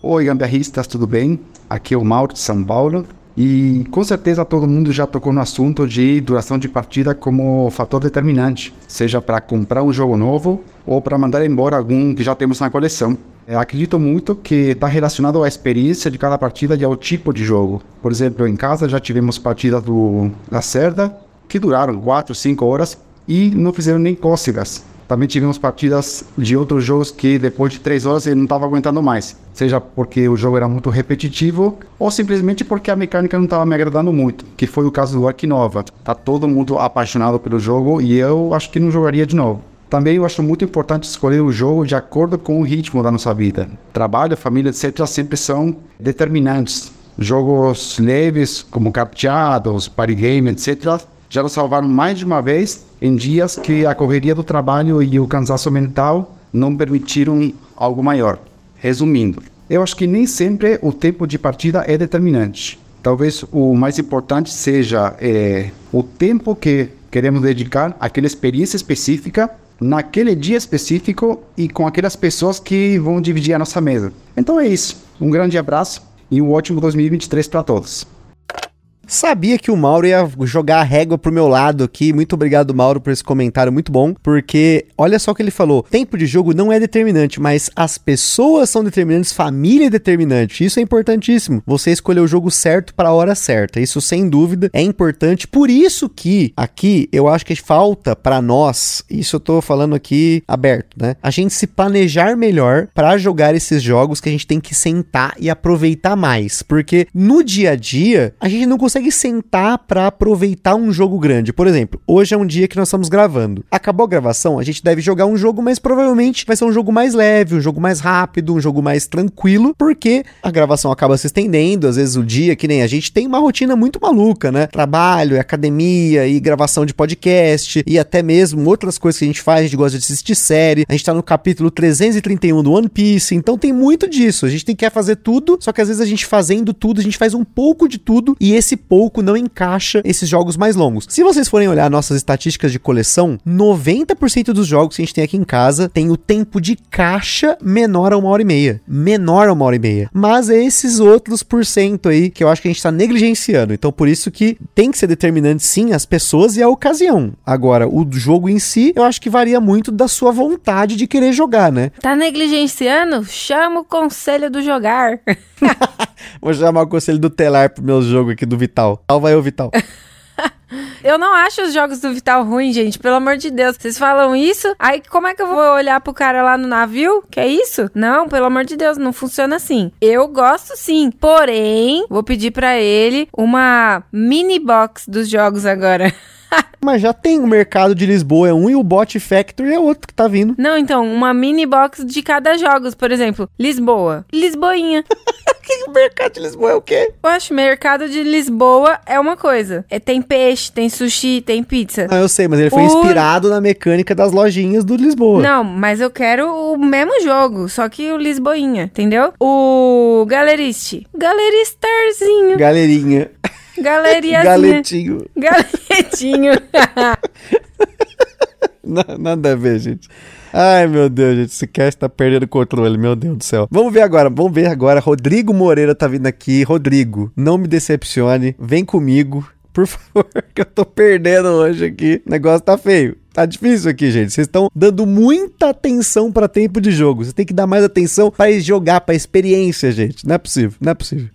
Oi, gambiarristas, tudo bem? Aqui é o Mauro de São Paulo. E com certeza todo mundo já tocou no assunto de duração de partida como fator determinante, seja para comprar um jogo novo ou para mandar embora algum que já temos na coleção. Eu acredito muito que está relacionado à experiência de cada partida e ao tipo de jogo. Por exemplo, em casa já tivemos partidas do da Cerda que duraram 4, 5 horas e não fizeram nem cócegas. Também tivemos partidas de outros jogos que depois de 3 horas ele não estava aguentando mais. Seja porque o jogo era muito repetitivo ou simplesmente porque a mecânica não estava me agradando muito. Que foi o caso do Ark Nova. Tá todo mundo apaixonado pelo jogo e eu acho que não jogaria de novo. Também eu acho muito importante escolher o jogo de acordo com o ritmo da nossa vida. Trabalho, família, etc. sempre são determinantes. Jogos leves, como captchados, party game, etc. Já nos salvaram mais de uma vez em dias que a correria do trabalho e o cansaço mental não permitiram algo maior. Resumindo, eu acho que nem sempre o tempo de partida é determinante. Talvez o mais importante seja eh, o tempo que queremos dedicar àquela experiência específica, naquele dia específico e com aquelas pessoas que vão dividir a nossa mesa. Então é isso. Um grande abraço e um ótimo 2023 para todos. Sabia que o Mauro ia jogar a régua pro meu lado aqui. Muito obrigado, Mauro, por esse comentário muito bom. Porque olha só o que ele falou: tempo de jogo não é determinante, mas as pessoas são determinantes, família é determinante. Isso é importantíssimo. Você escolheu o jogo certo para a hora certa. Isso, sem dúvida, é importante. Por isso que aqui eu acho que falta para nós, isso eu tô falando aqui aberto, né? A gente se planejar melhor para jogar esses jogos que a gente tem que sentar e aproveitar mais. Porque no dia a dia, a gente não consegue sentar para aproveitar um jogo grande. Por exemplo, hoje é um dia que nós estamos gravando. Acabou a gravação, a gente deve jogar um jogo, mas provavelmente vai ser um jogo mais leve, um jogo mais rápido, um jogo mais tranquilo, porque a gravação acaba se estendendo, às vezes o dia, que nem a gente tem uma rotina muito maluca, né? Trabalho, academia e gravação de podcast e até mesmo outras coisas que a gente faz, a gente gosta de assistir série. A gente tá no capítulo 331 do One Piece, então tem muito disso. A gente tem que fazer tudo, só que às vezes a gente fazendo tudo, a gente faz um pouco de tudo e esse pouco não encaixa esses jogos mais longos. Se vocês forem olhar nossas estatísticas de coleção, 90% dos jogos que a gente tem aqui em casa tem o tempo de caixa menor a uma hora e meia. Menor a uma hora e meia. Mas é esses outros por cento aí que eu acho que a gente tá negligenciando. Então por isso que tem que ser determinante sim as pessoas e a ocasião. Agora, o jogo em si, eu acho que varia muito da sua vontade de querer jogar, né? Tá negligenciando? Chama o conselho do jogar. *laughs* Vou chamar o conselho do Telar pro meu jogo aqui do Vital. Qual vai o Vital? *laughs* Eu não acho os jogos do Vital ruim, gente. Pelo amor de Deus. Vocês falam isso? Aí como é que eu vou olhar pro cara lá no navio? Que é isso? Não, pelo amor de Deus, não funciona assim. Eu gosto sim. Porém, vou pedir pra ele uma mini box dos jogos agora. *laughs* Mas já tem o mercado de Lisboa, é um e o Bot Factory é outro que tá vindo. Não, então, uma mini box de cada jogos, por exemplo, Lisboa, Lisboinha. *laughs* *laughs* que o mercado de Lisboa é o quê? Eu acho mercado de Lisboa é uma coisa. É, tem peixe, tem sushi, tem pizza. Ah, eu sei, mas ele foi O- inspirado na mecânica das lojinhas do Lisboa. Não, mas eu quero o mesmo jogo, só que o Lisboinha, entendeu? O Galeriste. Galeristarzinho. Galerinha. Galeriazinha. *laughs* Galetinho. Galetinho. *laughs* Na- Nada a ver, gente. Ai, meu Deus, gente. Esse cast tá perdendo o controle, meu Deus do céu. Vamos ver agora, vamos ver agora. Rodrigo Moreira tá vindo aqui. Rodrigo, não me decepcione. Vem comigo, por *laughs* favor, que eu tô perdendo hoje aqui. O negócio tá feio. Tá difícil aqui, gente. Vocês estão dando muita atenção pra tempo de jogo. Você tem que dar mais atenção pra jogar, pra experiência, gente. Não é possível, não é possível.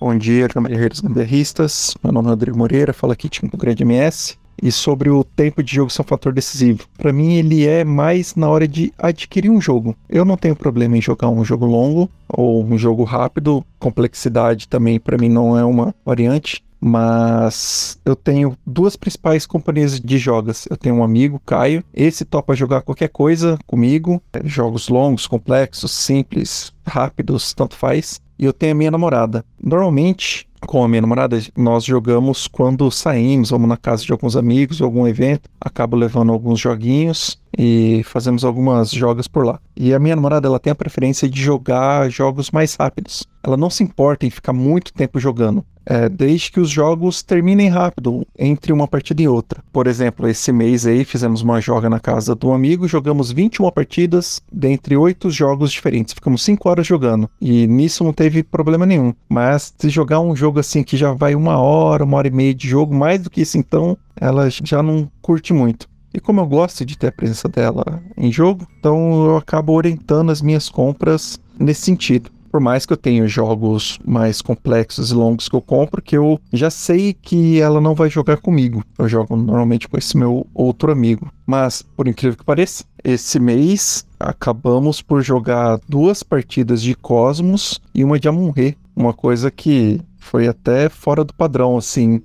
Bom dia, gambiarreiros gambiarristas. Meu nome é Rodrigo Moreira, falo aqui de Campo Grande MS. E sobre o tempo de jogo ser um fator decisivo. Para mim, ele é mais na hora de adquirir um jogo. Eu não tenho problema em jogar um jogo longo ou um jogo rápido. Complexidade também, para mim, não é uma variante. Mas eu tenho duas principais companhias de jogos. Eu tenho um amigo, Caio. Esse topa jogar qualquer coisa comigo. É, Jogos longos, complexos, simples, rápidos, tanto faz. E eu tenho a minha namorada. Normalmente, com a minha namorada, nós jogamos quando saímos, vamos na casa de alguns amigos, algum evento, acabo levando alguns joguinhos e fazemos algumas jogas por lá. E a minha namorada, ela tem a preferência de jogar jogos mais rápidos. Ela não se importa em ficar muito tempo jogando. É, desde que os jogos terminem rápido entre uma partida e outra. Por exemplo, esse mês aí fizemos uma joga na casa do amigo, jogamos 21 partidas dentre oito jogos diferentes. Ficamos 5 horas jogando e nisso não teve problema nenhum. Mas se jogar um jogo assim que já vai uma hora, uma hora e meia de jogo, mais do que isso então, ela já não curte muito. E como eu gosto de ter a presença dela em jogo, então eu acabo orientando as minhas compras nesse sentido. Por mais que eu tenha jogos mais complexos e longos que eu compro, que eu já sei que ela não vai jogar comigo. Eu jogo normalmente com esse meu outro amigo. Mas, por incrível que pareça, esse mês acabamos por jogar duas partidas de Cosmos e uma de Amon-Re. Uma coisa que foi até fora do padrão, assim.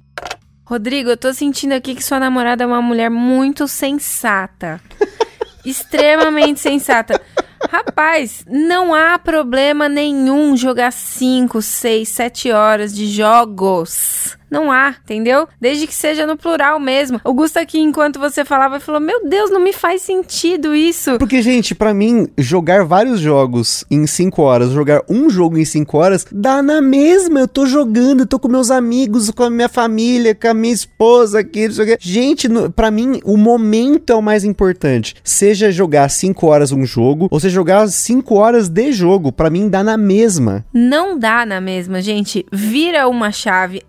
Rodrigo, eu tô sentindo aqui que sua namorada é uma mulher muito sensata. *laughs* Extremamente sensata. Rapaz, não há problema nenhum jogar 5, 6, 7 horas de jogos. Não há, entendeu? Desde que seja no plural mesmo. O Gusto aqui, enquanto você falava, falou: Meu Deus, não me faz sentido isso. Porque, gente, pra mim, jogar vários jogos em 5 horas, jogar um jogo em 5 horas, dá na mesma. Eu tô jogando, eu tô com meus amigos, com a minha família, com a minha esposa aqui, não sei o quê. Gente, no, pra mim, o momento é o mais importante. Seja jogar 5 horas um jogo, ou seja jogar 5 horas de jogo, pra mim dá na mesma. Não dá na mesma, gente. Vira uma chave,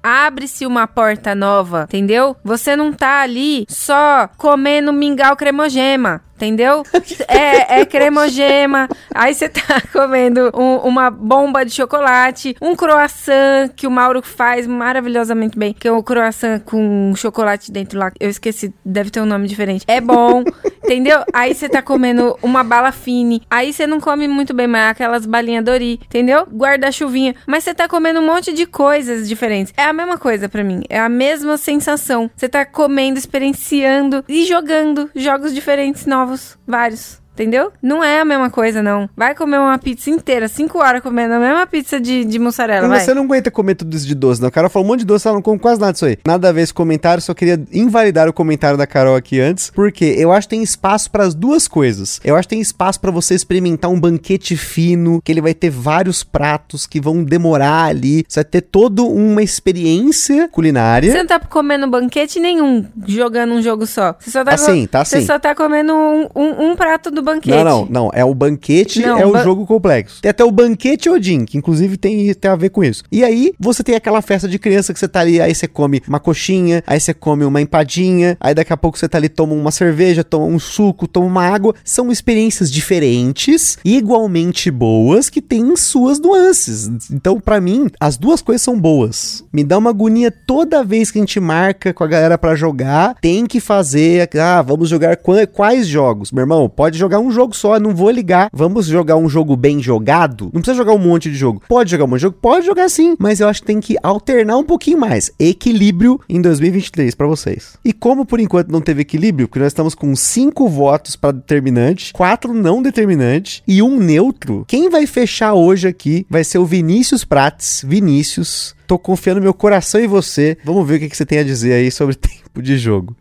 abre-se uma porta nova, entendeu? Você não tá ali só comendo mingau cremogema. Entendeu? *laughs* É, é cremogema. Aí você tá *laughs* comendo um- uma bomba de chocolate, um croissant que o Mauro faz maravilhosamente bem, que é o croissant com chocolate dentro lá. Eu esqueci, deve ter um nome diferente. É bom, entendeu? Aí você tá comendo uma bala fine. Aí você não come muito bem, mas é aquelas balinhas Dori, entendeu? Guarda-chuvinha. Mas você tá comendo um monte de coisas diferentes. É a mesma coisa pra mim. É a mesma sensação. Você tá comendo, experienciando e jogando jogos diferentes, novos, vários. Entendeu? Não é a mesma coisa, não. Vai comer uma pizza inteira, cinco horas comendo a mesma pizza de, de mussarela, Mas vai. você não aguenta comer tudo isso de doce, não. O cara falou um monte de doce, ela não come quase nada disso aí. Nada a ver esse comentário, só queria invalidar o comentário da Carol aqui antes, porque eu acho que tem espaço para as duas coisas. Eu acho que tem espaço para você experimentar um banquete fino, que ele vai ter vários pratos que vão demorar ali. Você vai ter toda uma experiência culinária. Você não tá comendo banquete nenhum jogando um jogo só. Você só tá, Tá sim, tá Você sim. só tá comendo um, um- um prato do banquete. Não, não, não. É o banquete, Não, é o ba- jogo complexo. Tem até o banquete Odin, que inclusive tem, tem a ver com isso. E aí, você tem aquela festa de criança que você tá ali, aí você come uma coxinha, aí você come uma empadinha, aí daqui a pouco você tá ali, toma uma cerveja, toma um suco, toma uma água. São experiências diferentes, igualmente boas, que têm suas nuances. Então, pra mim, as duas coisas são boas. Me dá uma agonia toda vez que a gente marca com a galera pra jogar, tem que fazer, ah, vamos jogar qua- quais jogos? Meu irmão, pode jogar um jogo só, não vou ligar. Vamos jogar um jogo bem jogado? Não precisa jogar um monte de jogo. Pode jogar um monte de jogo? Pode jogar sim, mas eu acho que tem que alternar um pouquinho mais. Equilíbrio em 2023 pra vocês. E como por enquanto não teve equilíbrio, porque nós estamos com cinco votos pra determinante, quatro não determinante e um neutro, quem vai fechar hoje aqui vai ser o Vinícius Prates. Vinícius, tô confiando meu coração em você. Vamos ver o que, que você tem a dizer aí sobre *laughs* tempo de jogo.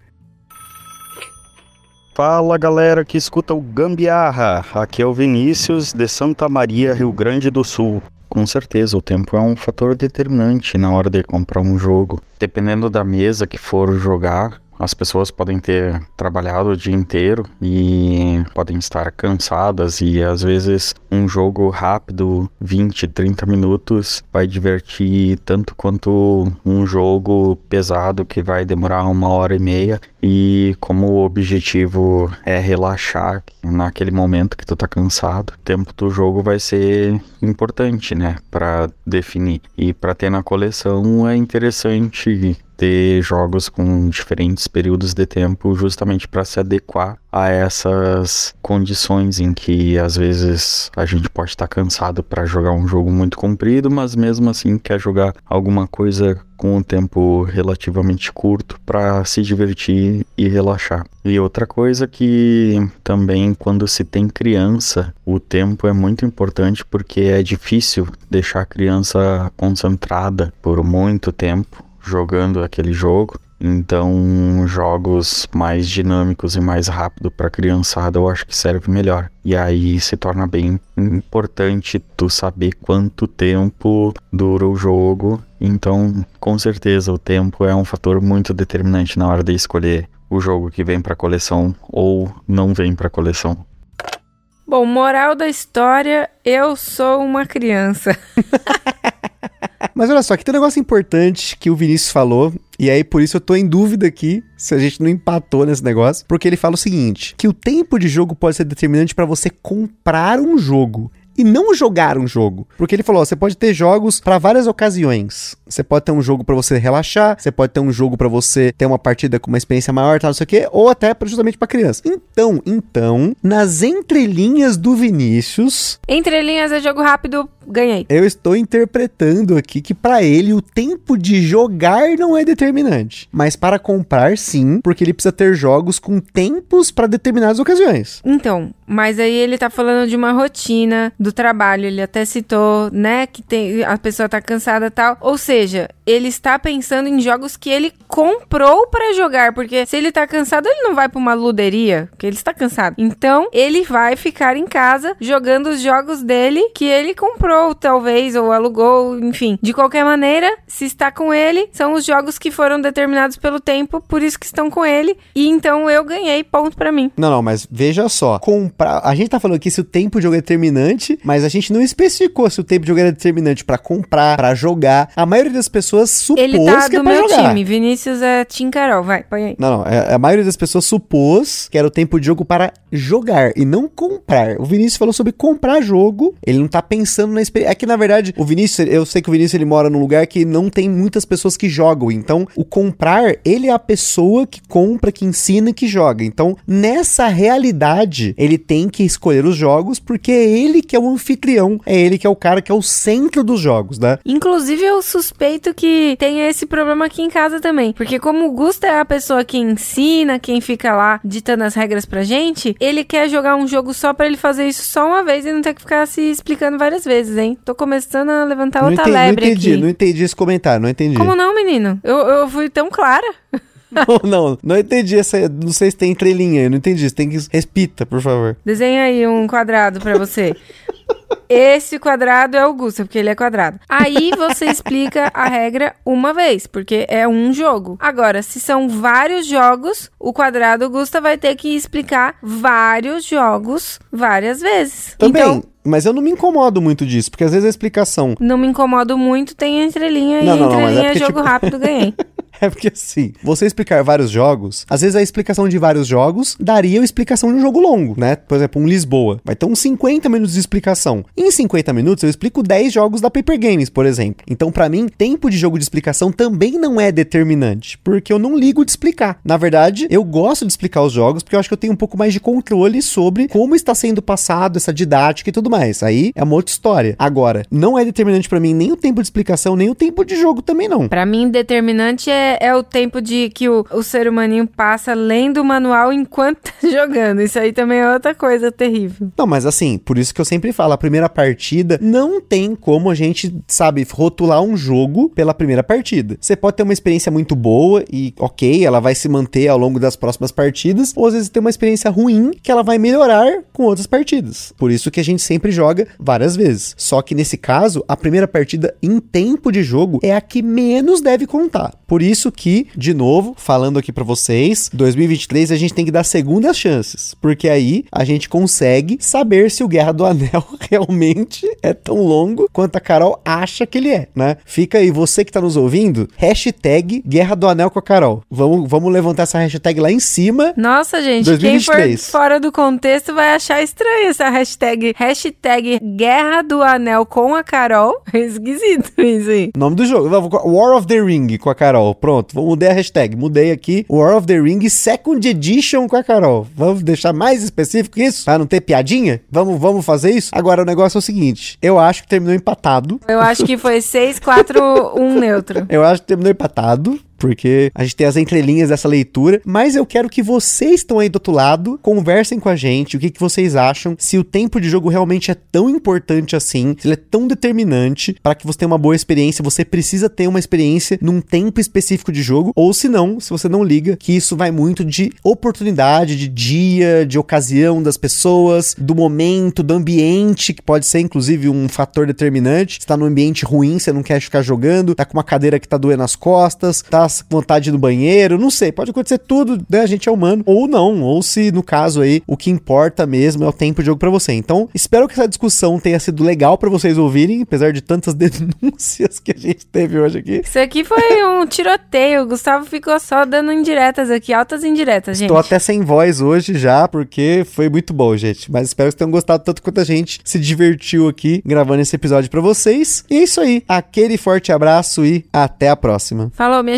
Fala galera que escuta o Gambiarra, aqui é o Vinícius de Santa Maria, Rio Grande do Sul. Com certeza, o tempo é um fator determinante na hora de comprar um jogo. Dependendo da mesa que for jogar, as pessoas podem ter trabalhado o dia inteiro e podem estar cansadas e às vezes um jogo rápido, 20, 30 minutos, vai divertir tanto quanto um jogo pesado que vai demorar uma hora e meia. E como o objetivo é relaxar naquele momento que tu tá cansado, o tempo do jogo vai ser importante, né, Pra definir. E pra ter na coleção é interessante ter jogos com diferentes períodos de tempo justamente para se adequar a essas condições em que às vezes a gente pode estar cansado para jogar um jogo muito comprido, mas mesmo assim quer jogar alguma coisa com um tempo relativamente curto para se divertir e relaxar. E outra coisa que também quando se tem criança, o tempo é muito importante porque é difícil deixar a criança concentrada por muito tempo jogando aquele jogo. Então, jogos mais dinâmicos e mais rápido para criançada eu acho que serve melhor. E aí se torna bem importante tu saber quanto tempo dura o jogo. Então, com certeza o tempo é um fator muito determinante na hora de escolher o jogo que vem para coleção ou não vem para coleção. Bom, moral da história, eu sou uma criança. *laughs* Mas olha só, aqui tem um negócio importante que o Vinícius falou, e aí por isso eu tô em dúvida aqui se a gente não empatou nesse negócio, porque ele fala o seguinte, que o tempo de jogo pode ser determinante para você comprar um jogo e não jogar um jogo. Porque ele falou, ó, você pode ter jogos para várias ocasiões. Você pode ter um jogo para você relaxar, você pode ter um jogo para você ter uma partida com uma experiência maior, tal, não sei o quê, ou até justamente para criança. Então, então, nas entrelinhas do Vinícius, Entre linhas é jogo rápido, ganhei. eu estou interpretando aqui que para ele o tempo de jogar não é determinante, mas para comprar sim, porque ele precisa ter jogos com tempos para determinadas ocasiões. Então, mas aí ele tá falando de uma rotina do trabalho, ele até citou, né, que tem, a pessoa tá cansada e tal. Ou seja, ele está pensando em jogos que ele comprou para jogar, porque se ele tá cansado, ele não vai pra uma luderia, porque ele está cansado. Então, ele vai ficar em casa jogando os jogos dele que ele comprou, talvez, ou alugou, enfim. De qualquer maneira, se está com ele, são os jogos que foram determinados pelo tempo, por isso que estão com ele. E então eu ganhei ponto pra mim. Não, não, mas veja só, comprar, a gente tá falando aqui se o tempo de jogo é determinante, mas a gente não especificou se o tempo de jogo era determinante para comprar, para jogar. A maioria das pessoas supôs Ele tá que é do meu jogar. time. Vinícius é Tim Carol. Vai, põe aí. Não, não. é- A maioria das pessoas supôs que era o tempo de jogo para jogar e não comprar. O Vinícius falou sobre comprar jogo. Ele não tá pensando na experiência. É que, na verdade, o Vinícius, eu sei que o Vinícius ele mora num lugar que não tem muitas pessoas que jogam. Então, o comprar, ele é a pessoa que compra, que ensina e que joga. Então, nessa realidade, ele tem que escolher os jogos porque é ele que é o anfitrião. É ele que é o cara que é o centro dos jogos, né? Inclusive, eu suspeito que tenha esse problema aqui em casa também. Porque como o Gusto é a pessoa que ensina, quem fica lá ditando as regras pra gente, ele quer jogar um jogo só pra ele fazer isso só uma vez e não ter que ficar se explicando várias vezes, hein? Tô começando a levantar Não outra entendi, não lebre entendi, aqui. não entendi esse comentário, não entendi. Como não, menino? Eu, eu fui tão clara. *laughs* Não, não, não entendi essa. Não sei se tem entrelinha, eu não entendi. Você tem que. Repita, por favor. Desenha aí um quadrado pra você. Esse quadrado é o Gusta, porque ele é quadrado. Aí você explica a regra uma vez, porque é um jogo. Agora, se são vários jogos, o quadrado Gusta vai ter que explicar vários jogos várias vezes. Também. Então, Mas eu não me incomodo muito disso, porque às vezes a explicação. não me incomodo muito, tem entrelinha Não, e não, é entrelinha porque, jogo tipo- rápido, ganhei. *laughs* *laughs* É porque assim, você explicar vários jogos, às vezes a explicação de vários jogos daria a explicação de um jogo longo, né? Por exemplo, um Lisboa. Vai ter uns 50 minutos de explicação. Em 50 minutos eu explico 10 jogos da Paper Games, por exemplo. Então, pra mim, tempo de jogo de explicação também não é determinante, porque eu não ligo de explicar. Na verdade, eu gosto de explicar os jogos porque eu acho que eu tenho um pouco mais de controle sobre como está sendo passado essa didática e tudo mais. Aí é uma outra história. Agora, não é determinante pra mim nem o tempo de explicação, nem o tempo de jogo também não. Pra mim, determinante é, é o tempo de que o, o ser humaninho passa lendo o manual enquanto *laughs* tá jogando. Isso aí também é outra coisa terrível. Não, mas assim, por isso que eu sempre falo, a primeira partida não tem como a gente, sabe, rotular um jogo pela primeira partida. Você pode ter uma experiência muito boa e, ok, ela vai se manter ao longo das próximas partidas, ou às vezes ter uma experiência ruim que ela vai melhorar com outras partidas. Por isso que a gente sempre joga várias vezes. Só que nesse caso, a primeira partida em tempo de jogo é a que menos deve contar. Por isso que, de novo, falando aqui pra vocês, 2023 a gente tem que dar segundas chances, porque aí a gente consegue saber se o Guerra do Anel *laughs* realmente é tão longo quanto a Carol acha que ele é, né? Fica aí, você que tá nos ouvindo, hashtag Guerra do Anel com a Carol. Vamos, vamos levantar essa hashtag lá em cima. Nossa, gente, 2023. quem for fora do contexto vai achar estranho essa hashtag. Hashtag Guerra do Anel com a Carol. *laughs* É esquisito isso aí. Nome do jogo. War of the Ring com a Carol. Pronto, vou mudei a hashtag. Mudei aqui. War of the Ring Second Edition com a Carol. Vamos deixar mais específico isso? Pra não ter piadinha? Vamos, vamos fazer isso? Agora, o negócio é o seguinte. Eu acho que terminou empatado. Eu acho que foi 6, 4, 1 neutro. Eu acho que terminou empatado. Porque a gente tem as entrelinhas dessa leitura, mas eu quero que vocês estão aí do outro lado, conversem com a gente, o que, que vocês acham, se o tempo de jogo realmente é tão importante assim, se ele é tão determinante para que você tenha uma boa experiência, você precisa ter uma experiência num tempo específico de jogo, ou se não, se você não liga, que isso vai muito de oportunidade, de dia, de ocasião das pessoas, do momento, do ambiente, que pode ser inclusive um fator determinante. Você tá num ambiente ruim, você não quer ficar jogando, tá com uma cadeira que tá doendo as costas, tá vontade de ir no banheiro, não sei, pode acontecer tudo, né? A gente é humano, ou não, ou se no caso aí, o que importa mesmo é o tempo de jogo pra você. Então, espero que essa discussão tenha sido legal pra vocês ouvirem, apesar de tantas *laughs* denúncias que a gente teve hoje aqui. Isso aqui foi um tiroteio. O Gustavo ficou só dando indiretas aqui, altas indiretas, gente. Tô até sem voz hoje já, porque foi muito bom, gente. Mas espero que vocês tenham gostado tanto quanto a gente se divertiu aqui gravando esse episódio pra vocês. E é isso aí. Aquele forte abraço e até a próxima. Falou, minha